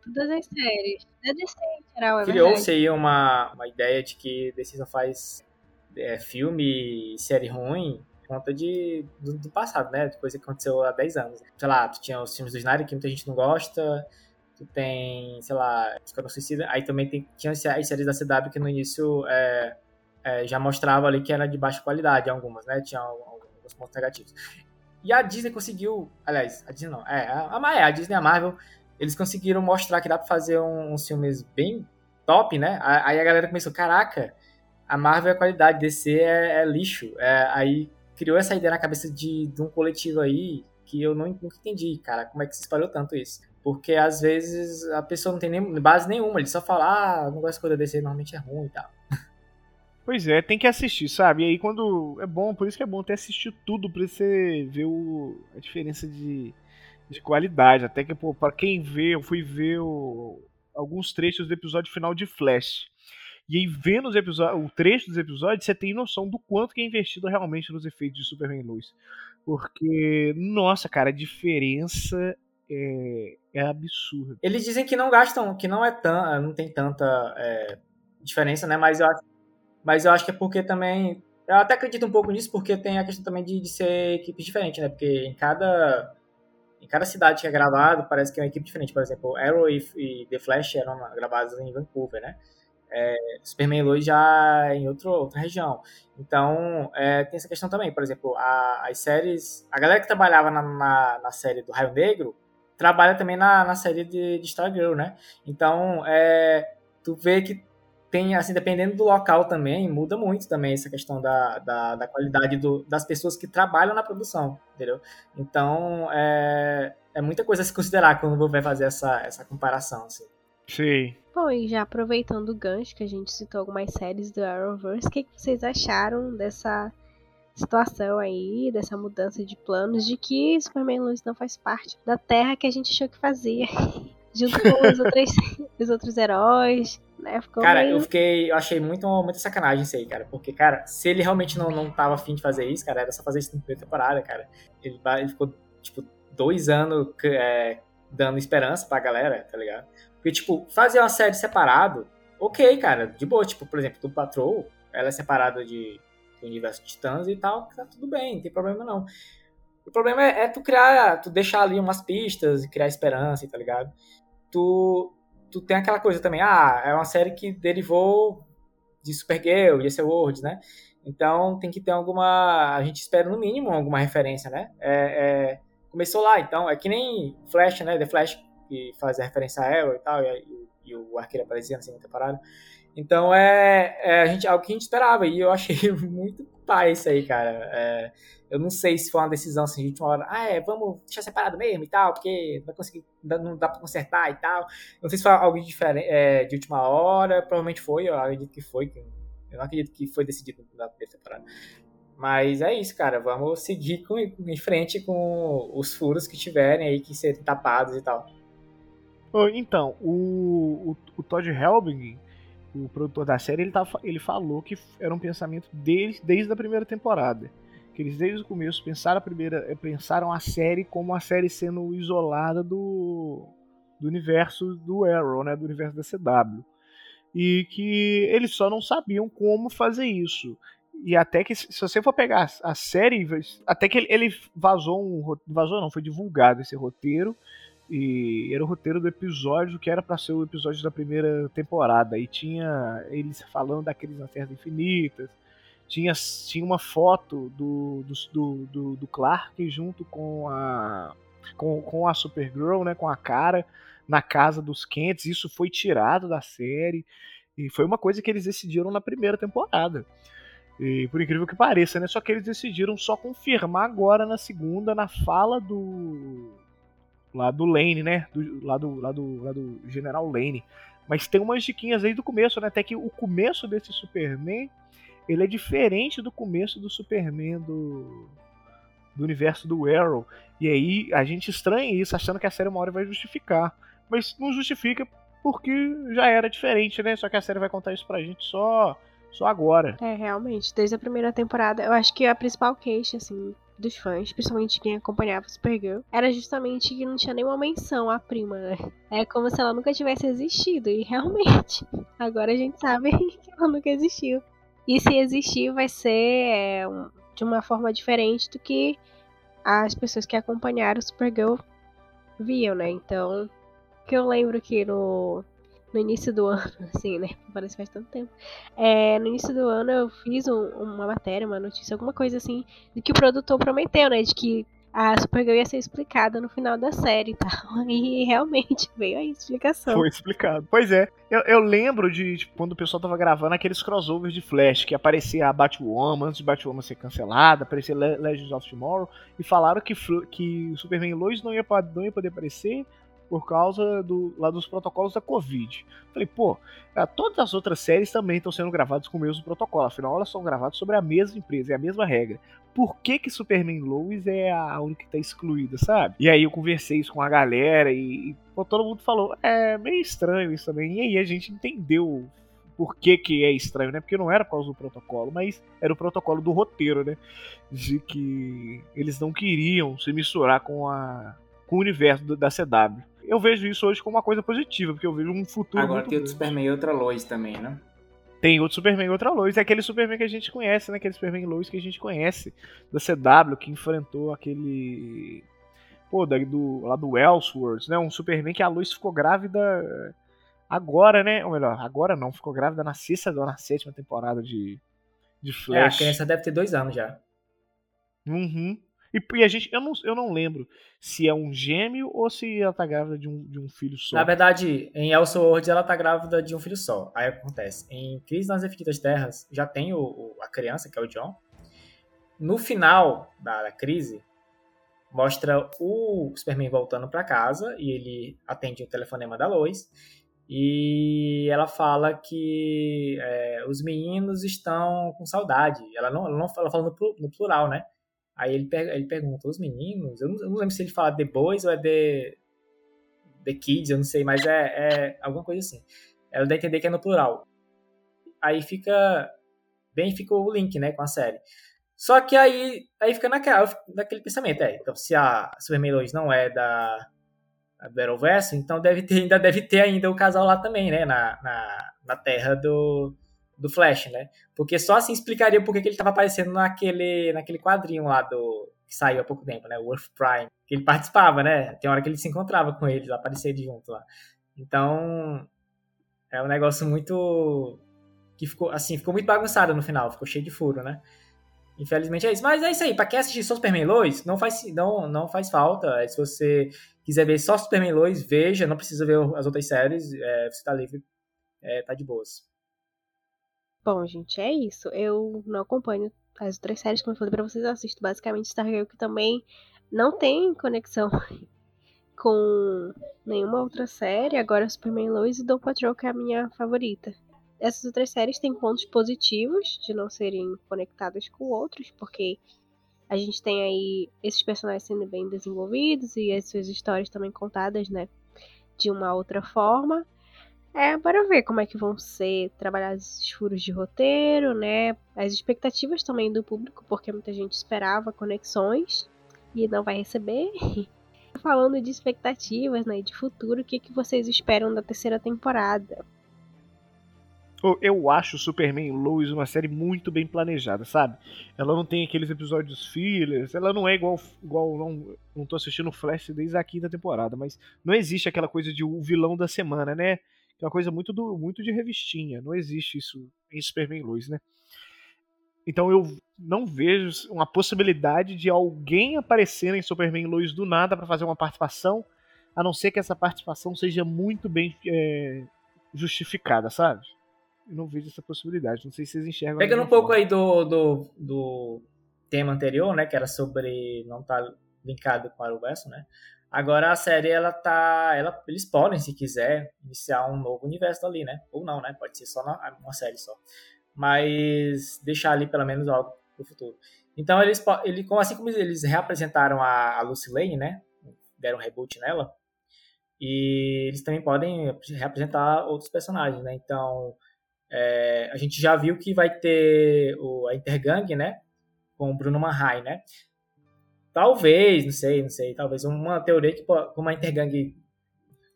Todas as séries. Da DC em geral, é Criou-se aí uma, uma ideia de que DC só faz é, filme e série ruim por conta de, do, do, passado, né? De coisa que aconteceu há 10 anos. Sei lá, tu tinha os filmes do Snyder que muita gente não gosta. Tu tem, sei lá, Esquadrão Suicida. Aí também tem, tinha as séries da CW que no início... É, é, já mostrava ali que era de baixa qualidade algumas, né? Tinha alguns pontos negativos. E a Disney conseguiu, aliás, a Disney não, é, a, a, é, a Disney e a Marvel, eles conseguiram mostrar que dá pra fazer um, uns filmes bem top, né? Aí a galera começou, caraca, a Marvel é qualidade, DC é, é lixo. É, aí criou essa ideia na cabeça de, de um coletivo aí que eu não, nunca entendi, cara, como é que se espalhou tanto isso. Porque às vezes a pessoa não tem nem base nenhuma, ele só fala, ah, não gosto de coisa DC, normalmente é ruim e tal. Pois é, tem que assistir, sabe? E aí quando. É bom, por isso que é bom ter assistido tudo pra você ver o, a diferença de, de qualidade. Até que, pô, pra quem vê, eu fui ver o, alguns trechos do episódio final de Flash. E aí, vendo os episódios, o trecho dos episódios, você tem noção do quanto que é investido realmente nos efeitos de Superman Luz. Porque, nossa, cara, a diferença é, é absurda. Eles dizem que não gastam, que não é tão, não tem tanta é, diferença, né? Mas eu acho mas eu acho que é porque também. Eu até acredito um pouco nisso, porque tem a questão também de, de ser equipes diferentes, né? Porque em cada, em cada cidade que é gravado, parece que é uma equipe diferente. Por exemplo, Arrow e, e The Flash eram gravados em Vancouver, né? É, Superman e Lois já em outro, outra região. Então, é, tem essa questão também. Por exemplo, a, as séries... A galera que trabalhava na, na, na, série do Raio Negro trabalha também na, na série de, de Stargirl, né? Então, é, tu vê que tem, assim, dependendo do local também, muda muito também essa questão da, da, da qualidade do, das pessoas que trabalham na produção, entendeu? Então, é, é muita coisa a se considerar quando vai fazer essa, essa comparação, assim. Sim. Bom, e já aproveitando o gancho que a gente citou algumas séries do Arrowverse, o que, que vocês acharam dessa situação aí, dessa mudança de planos, de que Superman Lois não faz parte da Terra que a gente achou que fazia, junto com os outros, os outros heróis, né? Ficou cara, meio... eu fiquei. Eu achei muito, muita sacanagem isso aí, cara. Porque, cara, se ele realmente não, não tava afim de fazer isso, cara, era só fazer isso na primeira temporada, cara. Ele, ele ficou, tipo, dois anos é, dando esperança pra galera, tá ligado? Porque, tipo, fazer uma série separado, ok, cara, de boa. Tipo, por exemplo, do Patrol, ela é separada de, do universo de Titãs e tal, tá tudo bem, não tem problema não. O problema é, é tu criar, tu deixar ali umas pistas e criar esperança, tá ligado? Tu, tu tem aquela coisa também, ah, é uma série que derivou de Supergirl, de World, né? Então tem que ter alguma. A gente espera no mínimo alguma referência, né? É, é, começou lá, então. É que nem Flash, né? The Flash, que faz a referência a Arrow e tal, e, e o arqueiro aparecia na segunda temporada. Então é, é a gente, algo que a gente esperava, e eu achei muito pai isso aí, cara. É, eu não sei se foi uma decisão assim, de última hora, ah, é, vamos deixar separado mesmo e tal, porque não vai conseguir, não dá pra consertar e tal. Não sei se foi algo diferente, é, de última hora, provavelmente foi, eu acredito que foi. Eu não acredito que foi decidido na primeira temporada. Mas é isso, cara. Vamos seguir com, em frente com os furos que tiverem aí que serem tapados e tal. Então, o, o, o Todd Helbing, o produtor da série, ele, ele falou que era um pensamento deles desde a primeira temporada que eles desde o começo pensaram a primeira, eh, pensaram a série como uma série sendo isolada do, do universo do Arrow, né, do universo da CW. E que eles só não sabiam como fazer isso. E até que, se você for pegar a série, até que ele vazou um. Vazou não, foi divulgado esse roteiro. E era o roteiro do episódio que era para ser o episódio da primeira temporada. E tinha eles falando daqueles nas Terras Infinitas, tinha, tinha uma foto do, do, do, do Clark junto com a, com, com a Supergirl, né, com a cara, na casa dos Kents. Isso foi tirado da série. E foi uma coisa que eles decidiram na primeira temporada. E, por incrível que pareça, né? Só que eles decidiram só confirmar agora na segunda, na fala do. Lá do Lane, né? Do, lá, do, lá, do, lá do General Lane. Mas tem umas diquinhas aí do começo, né? Até que o começo desse Superman ele é diferente do começo do Superman do, do universo do Arrow. E aí a gente estranha isso, achando que a série uma hora vai justificar. Mas não justifica porque já era diferente, né? Só que a série vai contar isso pra gente só, só agora. É, realmente, desde a primeira temporada, eu acho que a principal queixa, assim, dos fãs, principalmente quem acompanhava Supergirl, era justamente que não tinha nenhuma menção à prima, né? É como se ela nunca tivesse existido, e realmente, agora a gente sabe que ela nunca existiu. E se existir, vai ser é, um, de uma forma diferente do que as pessoas que acompanharam o Supergirl viam, né? Então, que eu lembro que no, no início do ano, assim, né? Parece faz tanto tempo. É, no início do ano eu fiz um, uma matéria, uma notícia, alguma coisa assim, de que o produtor prometeu, né? De que a Supergirl ia ser explicada no final da série tá? E realmente veio a explicação. Foi explicado. Pois é. Eu, eu lembro de tipo, quando o pessoal tava gravando aqueles crossovers de Flash, que aparecia a Batwoman antes de Batwoman ser cancelada, aparecia Legends of Tomorrow, e falaram que, que Superman e Lois não ia, não ia poder aparecer por causa do, lá dos protocolos da Covid. Falei, pô, é, todas as outras séries também estão sendo gravadas com o mesmo protocolo, afinal elas são gravadas sobre a mesma empresa, é a mesma regra. Por que que Superman Lois é a única que está excluída, sabe? E aí eu conversei isso com a galera e, e pô, todo mundo falou, é meio estranho isso também. E aí a gente entendeu por que, que é estranho, né? Porque não era por causa do protocolo, mas era o protocolo do roteiro, né? De que eles não queriam se misturar com, a, com o universo da CW eu vejo isso hoje como uma coisa positiva, porque eu vejo um futuro. Agora tem outro Superman e outra Lois também, né? Tem outro Superman e outra Lois. É aquele Superman que a gente conhece, né? Aquele Superman Lois que a gente conhece da CW, que enfrentou aquele. Pô, da, do, lá do Elseworlds, né? Um Superman que a Lois ficou grávida agora, né? Ou melhor, agora não, ficou grávida na sexta ou na sétima temporada de, de Flash. É, a criança deve ter dois anos já. Uhum. E, e, a gente, eu não, eu não lembro se é um gêmeo ou se ela tá grávida de um, de um filho só. Na verdade, em Elseworlds ela tá grávida de um filho só. Aí acontece. Em Crise nas Infinitas Terras já tem o, o, a criança, que é o John. No final da, da crise, mostra o Superman voltando para casa e ele atende o telefonema da Lois. E ela fala que é, os meninos estão com saudade. Ela não, ela não fala no, no plural, né? Aí ele, ele pergunta, os meninos, eu não, eu não, lembro se ele fala The Boys ou é The, the Kids, eu não sei, mas é, é alguma coisa assim. Ela dá a entender que é no plural. Aí fica, bem fica o link, né, com a série. Só que aí, aí fica naquela, naquele pensamento, é, então se a Superman Lois não é da, da Battleverse, então deve ter, ainda deve ter ainda o casal lá também, né, na, na, na terra do, do Flash, né? Porque só assim explicaria por que ele estava aparecendo naquele, naquele quadrinho lá do que saiu há pouco tempo, né? O Earth Prime. Que ele participava, né? Tem hora que ele se encontrava com eles, aparecia junto lá. Então, é um negócio muito que ficou assim, ficou muito bagunçado no final, ficou cheio de furo, né? Infelizmente é isso. Mas é isso aí, pra quem assistir só Superman Lois, não faz, não, não faz falta. Se você quiser ver só Superman Lois, veja, não precisa ver as outras séries, é, você tá livre, é, tá de boas. Bom, gente, é isso. Eu não acompanho as outras séries, como eu falei pra vocês, eu assisto basicamente Stargirl, que também não tem conexão com nenhuma outra série. Agora Superman Lois e Doom Patrol, que é a minha favorita. Essas outras séries têm pontos positivos de não serem conectadas com outros, porque a gente tem aí esses personagens sendo bem desenvolvidos e as suas histórias também contadas, né? De uma outra forma. É, bora ver como é que vão ser trabalhados esses furos de roteiro, né? As expectativas também do público, porque muita gente esperava conexões e não vai receber. Falando de expectativas, né, de futuro, o que, que vocês esperam da terceira temporada? Eu acho Superman Lois uma série muito bem planejada, sabe? Ela não tem aqueles episódios fillers, ela não é igual. igual não, não tô assistindo Flash desde a quinta temporada, mas não existe aquela coisa de o vilão da semana, né? É uma coisa muito, do, muito de revistinha. Não existe isso em Superman Luz, né? Então eu não vejo uma possibilidade de alguém aparecer em Superman Luz do nada para fazer uma participação, a não ser que essa participação seja muito bem é, justificada, sabe? Eu não vejo essa possibilidade. Não sei se vocês enxergam. Pegando um pouco aí do, do, do tema anterior, né, que era sobre não estar tá linkado com o Arrowverso, né? Agora a série ela tá, ela, eles podem, se quiser, iniciar um novo universo ali, né? Ou não, né? Pode ser só uma série só, mas deixar ali pelo menos algo pro futuro. Então eles, ele, assim como eles reapresentaram a, a Lucy Lane, né? Deram um reboot nela. E eles também podem reapresentar outros personagens, né? Então é, a gente já viu que vai ter o, a Intergang, né? Com o Bruno Manhai, né? Talvez, não sei, não sei, talvez uma teoria que como a Intergang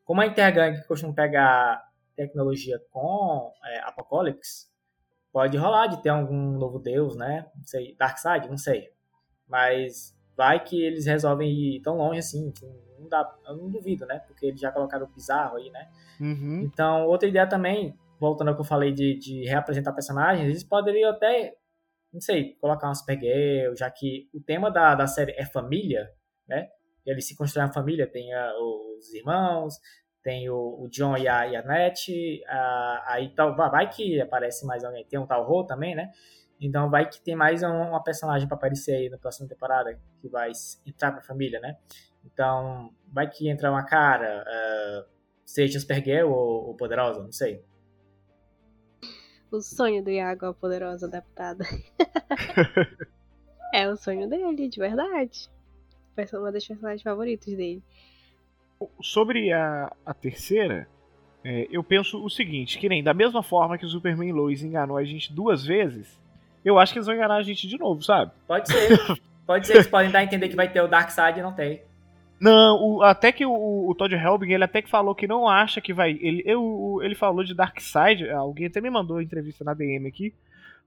como a Intergang costuma pegar tecnologia com é, Apocalipse, pode rolar de ter algum novo deus, né? Não sei, Darkseid, não sei. Mas vai que eles resolvem ir tão longe assim, não dá, eu não duvido, né? Porque eles já colocaram o bizarro aí, né? Uhum. Então, outra ideia também, voltando ao que eu falei de, de reapresentar personagens, eles poderiam até, não sei, colocar uma Supergirl, já que o tema da, da série é família, né? Eles se constroem uma família, tem a, os irmãos, tem o, o, John e a, e a a, aí tal, vai que aparece mais alguém, tem um tal Ro também, né? Então vai que tem mais uma personagem para aparecer aí na próxima temporada que vai entrar pra família, né? Então vai que entra uma cara, uh, seja Supergirl ou, ou Poderosa, não sei. O sonho do Iago a Poderosa adaptada. é o sonho dele, de verdade. Vai ser uma das personagens favoritos dele. Sobre a, a terceira, é, eu penso o seguinte, que nem da mesma forma que o Superman Lois enganou a gente duas vezes, eu acho que eles vão enganar a gente de novo, sabe? Pode ser. Pode ser, eles podem dar a entender que vai ter o Darkseid e não tem. Não, o, até que o, o Todd Helbing, ele até que falou que não acha que vai. Ele, eu, ele falou de Darkseid, alguém até me mandou entrevista na DM aqui,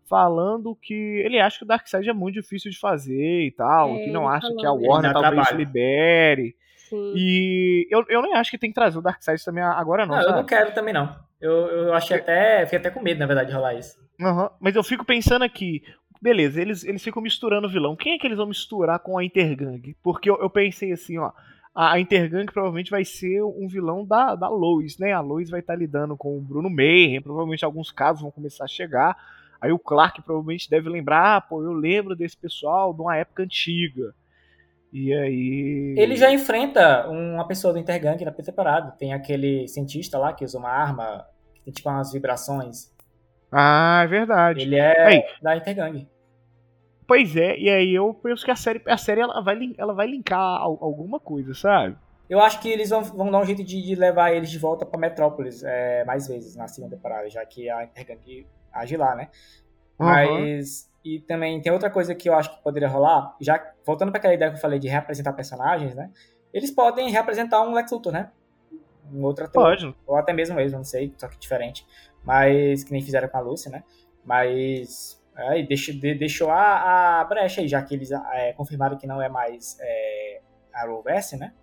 falando que ele acha que o Darkseid é muito difícil de fazer e tal, é, que não acha falou, que a Warner talvez trabalho. se libere. Sim. E eu, eu nem acho que tem que trazer o Darkseid também agora, não. Não, sabe? eu não quero também, não. Eu, eu achei até. Fiquei até com medo, na verdade, de rolar isso. Uhum. Mas eu fico pensando aqui, beleza, eles, eles ficam misturando vilão. Quem é que eles vão misturar com a Intergang? Porque eu, eu pensei assim, ó. A Intergang provavelmente vai ser um vilão da, da Lois, né? A Lois vai estar tá lidando com o Bruno Mayhem, provavelmente alguns casos vão começar a chegar. Aí o Clark provavelmente deve lembrar, ah, pô, eu lembro desse pessoal de uma época antiga. E aí. Ele já enfrenta uma pessoa do Intergang na temporada. Tem aquele cientista lá que usa uma arma que tem tipo umas vibrações. Ah, é verdade. Ele é aí. da Intergang. Pois é, e aí eu penso que a série, a série ela, vai, ela vai linkar alguma coisa, sabe? Eu acho que eles vão, vão dar um jeito de, de levar eles de volta para Metrópolis é, mais vezes na segunda temporada, já que a Intergang age lá, né? Uhum. Mas. E também tem outra coisa que eu acho que poderia rolar, já voltando para aquela ideia que eu falei de reapresentar personagens, né? Eles podem reapresentar um Lex Luthor, né? Um outro ator. Pode. Ou até mesmo mesmo, não sei, só que diferente. Mas que nem fizeram com a Lucy, né? Mas é, deixou, deixou a, a, brecha aí, já que eles é, confirmaram que não é mais é, Arrowverse, né?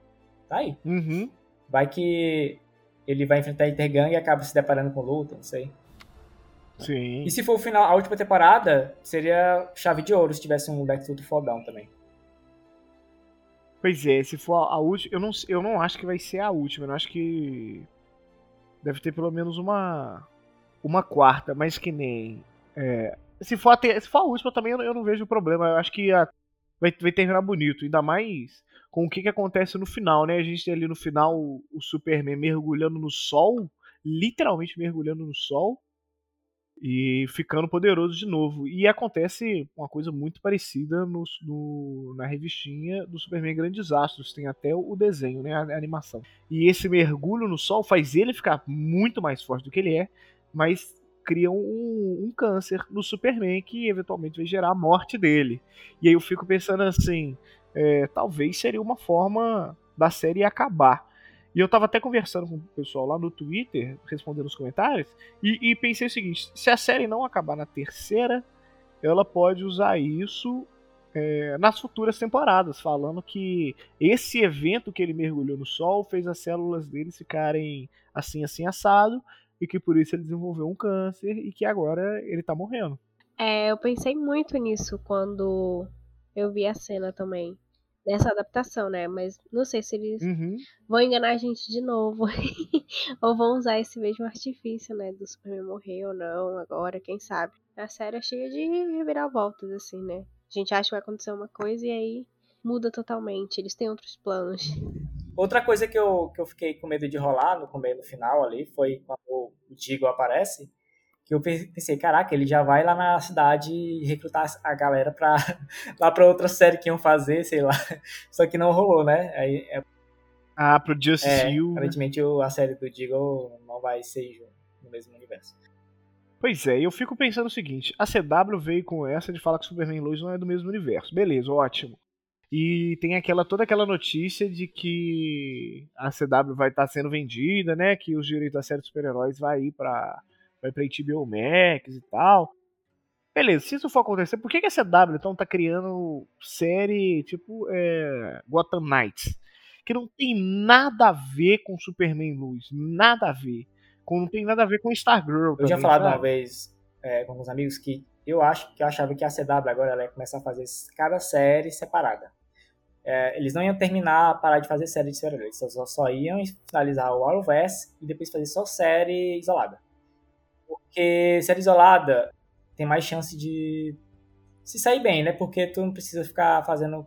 Tá aí. Uhum. Vai que ele vai enfrentar a Intergang e acaba se deparando com luta, não sei. Sim. E se for o final, a última temporada, seria chave de ouro se tivesse um Lex Luthor fodão também. Pois é, se for a, a última, eu não, eu não acho que vai ser a última, eu acho que deve ter pelo menos uma uma quarta, mas que nem é, se for a se for a última também eu, eu não vejo problema, eu acho que a, vai, vai terminar bonito, ainda mais com o que, que acontece no final, né? A gente tem ali no final o, o Superman mergulhando no sol, literalmente mergulhando no sol e ficando poderoso de novo. E acontece uma coisa muito parecida no, no, na revistinha do Superman Grandes Astros, tem até o desenho, né, a, a, animação. E esse mergulho no sol faz ele ficar muito mais forte do que ele é, mas cria um, um câncer no Superman que eventualmente vai gerar a morte dele. E aí eu fico pensando assim, é, talvez seria uma forma da série acabar. E eu tava até conversando com o pessoal lá no Twitter, respondendo os comentários, e, e pensei o seguinte: se a série não acabar na terceira, ela pode usar isso é, nas futuras temporadas, falando que esse evento que ele mergulhou no sol fez as células dele ficarem assim, assim, assado, e que por isso ele desenvolveu um câncer e que agora ele tá morrendo. É, eu pensei muito nisso quando eu vi a cena também dessa adaptação, né? Mas não sei se eles uhum. vão enganar a gente de novo. ou vão usar esse mesmo artifício, né? Do Superman morrer ou não, agora, quem sabe. A série é cheia de reviravoltas, assim, né? A gente acha que vai acontecer uma coisa e aí muda totalmente. Eles têm outros planos. Outra coisa que eu, que eu fiquei com medo de rolar no começo no final ali foi quando o Digo aparece que eu pensei, caraca, ele já vai lá na cidade recrutar a galera pra, lá pra outra série que iam fazer, sei lá. Só que não rolou, né? Aí, é, ah, pro Justice é, né? Aparentemente a série do Deagle não vai ser no mesmo universo. Pois é, eu fico pensando o seguinte, a CW veio com essa de falar que Superman Lois não é do mesmo universo. Beleza, ótimo. E tem aquela toda aquela notícia de que a CW vai estar tá sendo vendida, né? Que os direitos da série de super-heróis vai ir para vai pra HBO Max e tal. Beleza, se isso for acontecer, por que, que a CW então tá criando série tipo é, Gotham Knights? Que não tem nada a ver com Superman Luz, nada a ver. Com, não tem nada a ver com Stargirl. Eu tinha falado sabe? uma vez é, com alguns amigos que eu acho que eu achava que a CW agora ela ia começar a fazer cada série separada. É, eles não iam terminar, parar de fazer série de super-heróis. Só, só iam finalizar o Arrowverse e depois fazer só série isolada. Porque série isolada tem mais chance de se sair bem, né? Porque tu não precisa ficar fazendo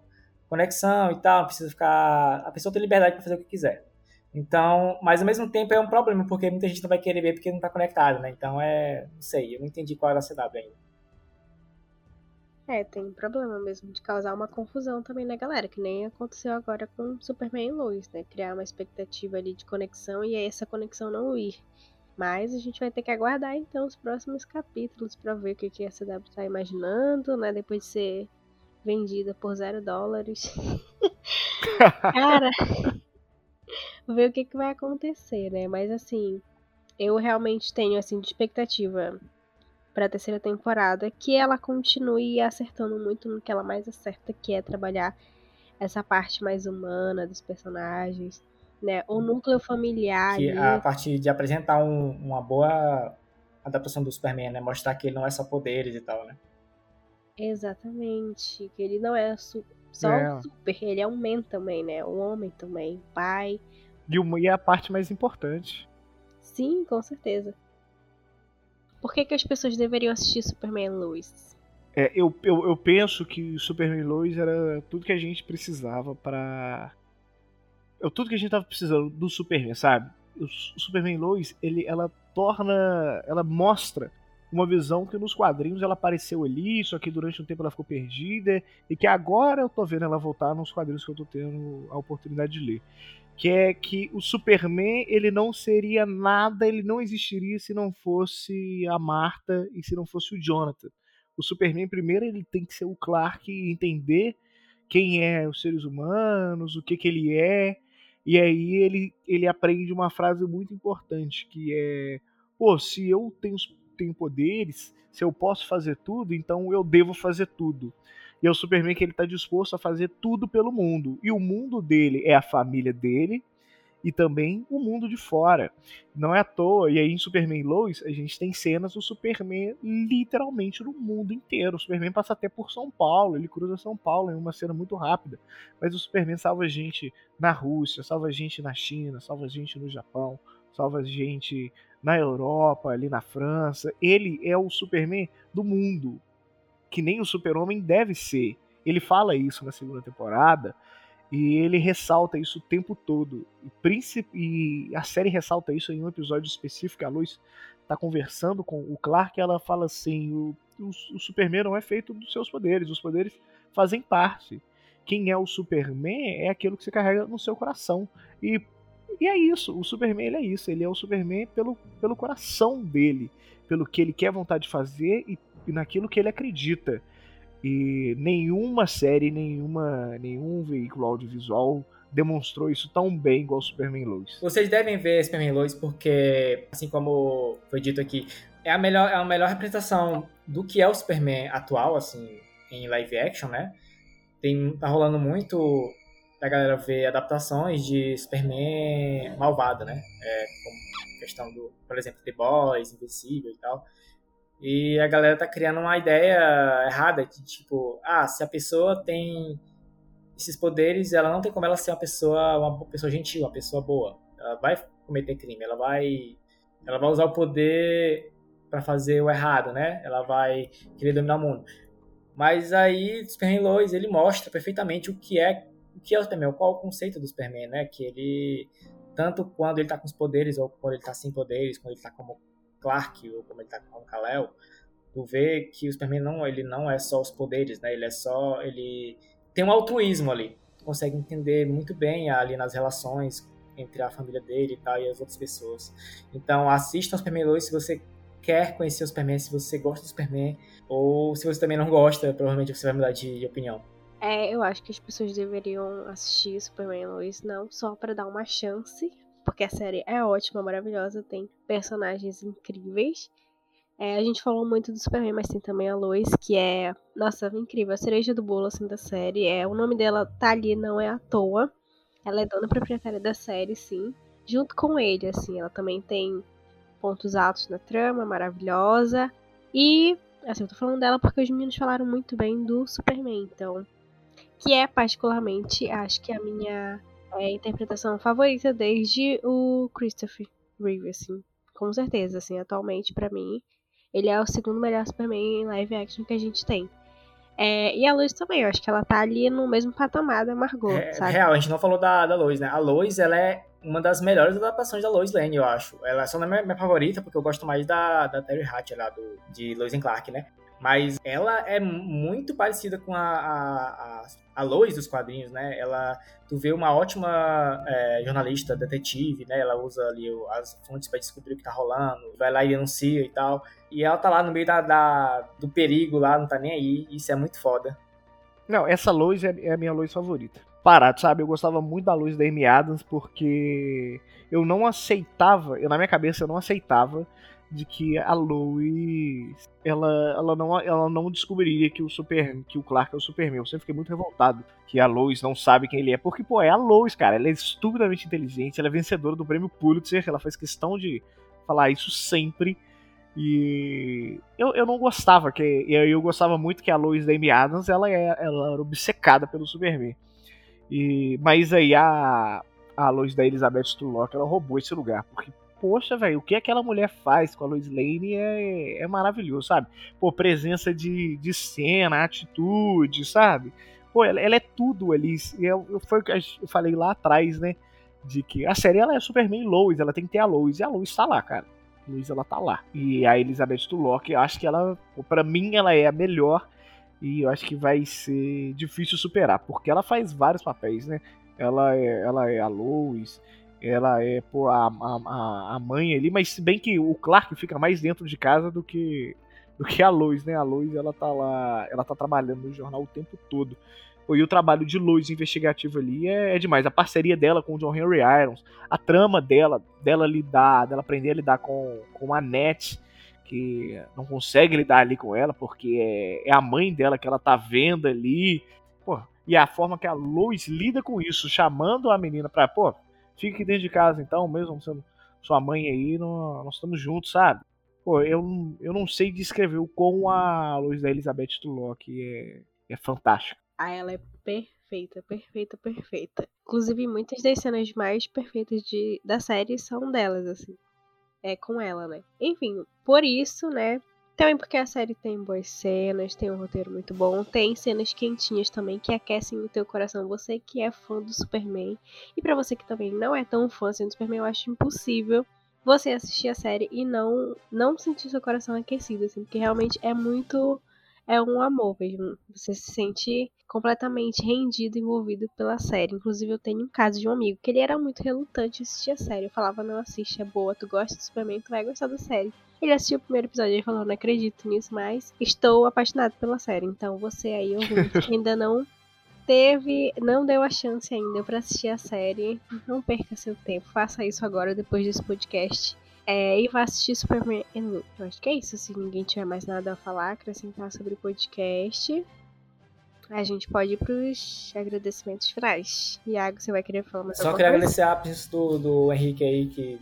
conexão e tal, não precisa ficar... A pessoa tem liberdade para fazer o que quiser. Então, mas ao mesmo tempo é um problema, porque muita gente não vai querer ver porque não tá conectado, né? Então é... Não sei, eu não entendi qual era a CW ainda. É, tem problema mesmo de causar uma confusão também na galera, que nem aconteceu agora com Superman e Lois, né? Criar uma expectativa ali de conexão e essa conexão não ir. Mas a gente vai ter que aguardar então os próximos capítulos para ver o que, que a CW tá imaginando, né? Depois de ser vendida por zero dólares. Cara, ver o que, que vai acontecer, né? Mas assim, eu realmente tenho assim de expectativa para a terceira temporada, que ela continue acertando muito no que ela mais acerta, que é trabalhar essa parte mais humana dos personagens, né? O núcleo familiar. Que a parte de apresentar um, uma boa adaptação do Superman, né? Mostrar que ele não é só poderes e tal, né? Exatamente. Que ele não é su só é. um super, ele é um man também, né? Um homem também, pai. E, o, e é a parte mais importante. Sim, com certeza. Por que, que as pessoas deveriam assistir Superman Lois? É, eu, eu, eu penso que Superman Lois era tudo que a gente precisava para é tudo que a gente tava precisando do Superman, sabe? O Superman Lois, ele, ela torna, ela mostra uma visão que nos quadrinhos ela apareceu ali, só que durante um tempo ela ficou perdida e que agora eu tô vendo ela voltar nos quadrinhos que eu tô tendo a oportunidade de ler que é que o Superman ele não seria nada, ele não existiria se não fosse a Marta e se não fosse o Jonathan. O Superman primeiro ele tem que ser o Clark e entender quem é os seres humanos, o que que ele é, e aí ele ele aprende uma frase muito importante que é, pô, se eu tenho tenho poderes, se eu posso fazer tudo, então eu devo fazer tudo. E é o Superman que ele está disposto a fazer tudo pelo mundo. E o mundo dele é a família dele e também o mundo de fora. Não é à toa. E aí em Superman Lois, a gente tem cenas do Superman literalmente no mundo inteiro. O Superman passa até por São Paulo, ele cruza São Paulo em uma cena muito rápida. Mas o Superman salva gente na Rússia, salva gente na China, salva gente no Japão, salva gente na Europa, ali na França. Ele é o Superman do mundo que nem o Super-Homem deve ser. Ele fala isso na segunda temporada e ele ressalta isso o tempo todo. E, e a série ressalta isso em um episódio específico. A Lois está conversando com o Clark e ela fala assim: o, o, o Superman não é feito dos seus poderes, os poderes fazem parte. Quem é o Superman é aquilo que você carrega no seu coração. E, e é isso, o Superman ele é isso, ele é o Superman pelo, pelo coração dele, pelo que ele quer vontade de fazer e naquilo que ele acredita. E nenhuma série, nenhuma, nenhum veículo audiovisual demonstrou isso tão bem igual Superman Lois. Vocês devem ver Superman Lois porque, assim como foi dito aqui, é a melhor, é a melhor representação do que é o Superman atual, assim, em live action, né? Tem, tá rolando muito a galera ver adaptações de Superman malvado, né? É, como questão do, por exemplo, The Boys, Invencível e tal. E a galera tá criando uma ideia errada que, tipo, ah, se a pessoa tem esses poderes, ela não tem como ela ser uma pessoa, uma pessoa gentil, uma pessoa boa. Ela vai cometer crime, ela vai ela vai usar o poder para fazer o errado, né? Ela vai querer dominar o mundo. Mas aí Superman Lois, ele mostra perfeitamente o que é o que é o Superman, qual é o conceito do Superman, né? Que ele tanto quando ele tá com os poderes ou quando ele tá sem poderes, quando ele tá como Clark, ou como ele tá com o Kal-El, tu vê que o Superman não, ele não é só os poderes, né? Ele é só, ele tem um altruísmo ali. Consegue entender muito bem ali nas relações entre a família dele e tal e as outras pessoas. Então, assista o Superman 2 se você quer conhecer o Superman, se você gosta do Superman, ou se você também não gosta, provavelmente você vai mudar de, de opinião. É, eu acho que as pessoas deveriam assistir Superman Lois não só para dar uma chance porque a série é ótima, maravilhosa, tem personagens incríveis. É, a gente falou muito do Superman, mas tem também a Lois, que é, nossa, incrível, a cereja do bolo assim da série. É, o nome dela tá ali, não é à toa. Ela é dona proprietária da série, sim. Junto com ele, assim, ela também tem pontos altos na trama, maravilhosa. E, assim, eu tô falando dela porque os meninos falaram muito bem do Superman, então. Que é particularmente, acho que a minha é, interpretação favorita desde o Christopher Reeve, assim. Com certeza, assim, atualmente, para mim, ele é o segundo melhor Superman em live action que a gente tem. É, e a Lois também, eu acho que ela tá ali no mesmo patamar da Margot, é, sabe? Real, a gente não falou da, da Lois, né? A Lois, ela é uma das melhores adaptações da Lois Lane, eu acho. Ela só não é minha, minha favorita, porque eu gosto mais da, da Terry Hatcher lá, do, de Lois Clark, né? Mas ela é muito parecida com a, a, a Lois dos quadrinhos, né? Ela, tu vê uma ótima é, jornalista, detetive, né? Ela usa ali as fontes para descobrir o que tá rolando, vai lá e denuncia e tal. E ela tá lá no meio da, da, do perigo lá, não tá nem aí. Isso é muito foda. Não, essa Lois é, é a minha Lois favorita. Parado, sabe? Eu gostava muito da Lois da Amy Adams porque eu não aceitava, eu na minha cabeça eu não aceitava de que a Lois ela, ela, não, ela não descobriria que o Super que o Clark é o Superman. Eu sempre fiquei muito revoltado que a Lois não sabe quem ele é, porque pô, é a Lois, cara. Ela é estupidamente inteligente, ela é vencedora do prêmio Pulitzer, ela faz questão de falar isso sempre. E eu, eu não gostava, que eu, eu gostava muito que a Lois da Amy Adams ela, é, ela era obcecada pelo Superman. E, mas aí a, a Lois da Elizabeth Tulloch ela roubou esse lugar, porque poxa, velho, o que aquela mulher faz com a Lois Lane é, é maravilhoso, sabe? Pô, presença de, de cena, atitude, sabe? Pô, ela, ela é tudo ali. Eu, eu, foi o que eu falei lá atrás, né? De que a série ela é Superman Lois, ela tem que ter a Lois, e a Lois tá lá, cara. A Lois ela tá lá. E a Elizabeth Tulloch, eu acho que ela, para mim, ela é a melhor. E eu acho que vai ser difícil superar, porque ela faz vários papéis, né? Ela é, ela é a Lois, ela é pô, a, a, a mãe ali, mas se bem que o Clark fica mais dentro de casa do que do que a Lois, né? A Lois ela tá lá, ela tá trabalhando no jornal o tempo todo. E o trabalho de Lois investigativo ali é, é, demais. A parceria dela com o John Henry Irons, a trama dela, dela lidar, dela aprender a lidar com, com a Net, que não consegue lidar ali com ela, porque é, é a mãe dela que ela tá vendo ali. Pô, e a forma que a Lois lida com isso, chamando a menina pra, pô, Fica aqui dentro de casa então, mesmo sendo sua mãe aí, nós, estamos juntos, sabe? Também porque a série tem boas cenas, tem um roteiro muito bom, tem cenas quentinhas também que aquecem o teu coração. Você que é fã do Superman e para você que também não é tão fã assim do Superman, eu acho impossível você assistir a série e não não sentir seu coração aquecido, assim, porque realmente é muito é um amor mesmo. Você se sente completamente rendido, envolvido pela série. Inclusive, eu tenho um caso de um amigo que ele era muito relutante a assistir a série. Eu falava, não assiste, é boa, tu gosta do Superman, tu vai gostar da série. Ele assistiu o primeiro episódio e falou: Não acredito nisso, mas estou apaixonado pela série. Então você aí, que ainda não teve, não deu a chance ainda para assistir a série, não perca seu tempo. Faça isso agora, depois desse podcast. É, e vá assistir Superman Eu acho que é isso. Se ninguém tiver mais nada a falar, acrescentar sobre o podcast, a gente pode ir pros agradecimentos finais. Iago, você vai querer falar mais Só queria agradecer a presença do, do Henrique aí, que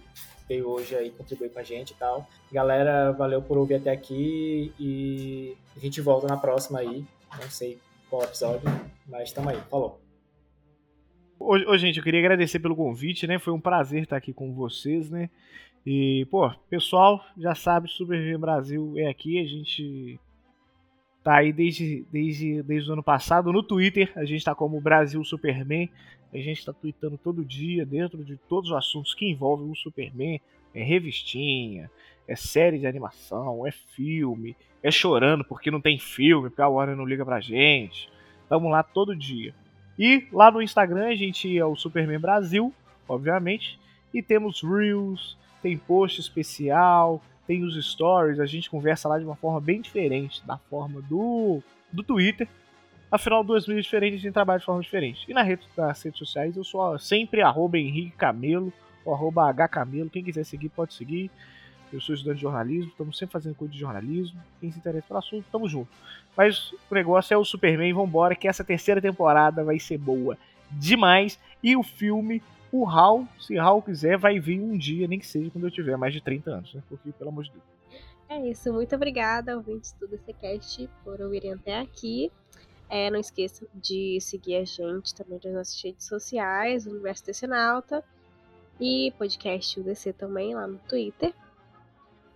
veio hoje aí contribuir com a gente e tal. Galera, valeu por ouvir até aqui e a gente volta na próxima aí. Não sei qual episódio, mas estamos aí. Falou. Ô, ô, gente, eu queria agradecer pelo convite, né? Foi um prazer estar aqui com vocês, né? E, pô, pessoal, já sabe, Super Brasil é aqui, a gente tá aí desde, desde, desde o ano passado. No Twitter, a gente tá como Brasil Superman. A gente tá tweetando todo dia dentro de todos os assuntos que envolvem o Superman. É revistinha, é série de animação, é filme, é chorando porque não tem filme, porque a Warner não liga pra gente. Tamo lá todo dia. E lá no Instagram a gente é o Superman Brasil, obviamente. E temos Reels, tem post especial, tem os stories, a gente conversa lá de uma forma bem diferente da forma do, do Twitter. Afinal, duas mídias diferentes, a gente trabalha de forma diferente. E na rede, nas redes sociais, eu sou sempre arroba Henrique Camelo, ou arroba Hcamelo. Quem quiser seguir, pode seguir. Eu sou estudante de jornalismo, estamos sempre fazendo coisa de jornalismo. Quem se interessa pelo assunto, tamo junto. Mas o negócio é o Superman, vambora, que essa terceira temporada vai ser boa demais. E o filme, o Hal, se Hal quiser, vai vir um dia, nem que seja quando eu tiver mais de 30 anos, né? Porque, pelo amor de Deus. É isso, muito obrigada, ouvintes do DCCast, por ouvirem até aqui. É, não esqueçam de seguir a gente também nas nossas redes sociais, Universo Decenalta e podcast UDC também lá no Twitter.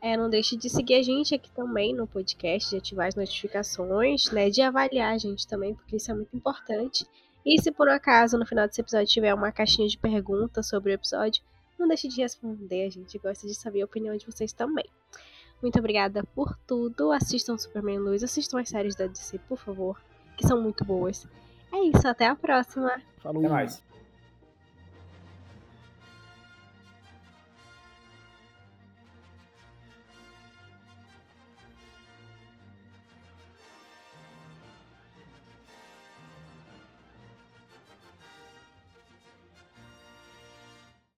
É, não deixe de seguir a gente aqui também no podcast, de ativar as notificações, né? De avaliar a gente também, porque isso é muito importante. E se por um acaso no final desse episódio tiver uma caixinha de perguntas sobre o episódio, não deixe de responder, a gente gosta de saber a opinião de vocês também. Muito obrigada por tudo. Assistam Superman Luz, assistam as séries da DC, por favor, que são muito boas. É isso, até a próxima. Falou. Até mais.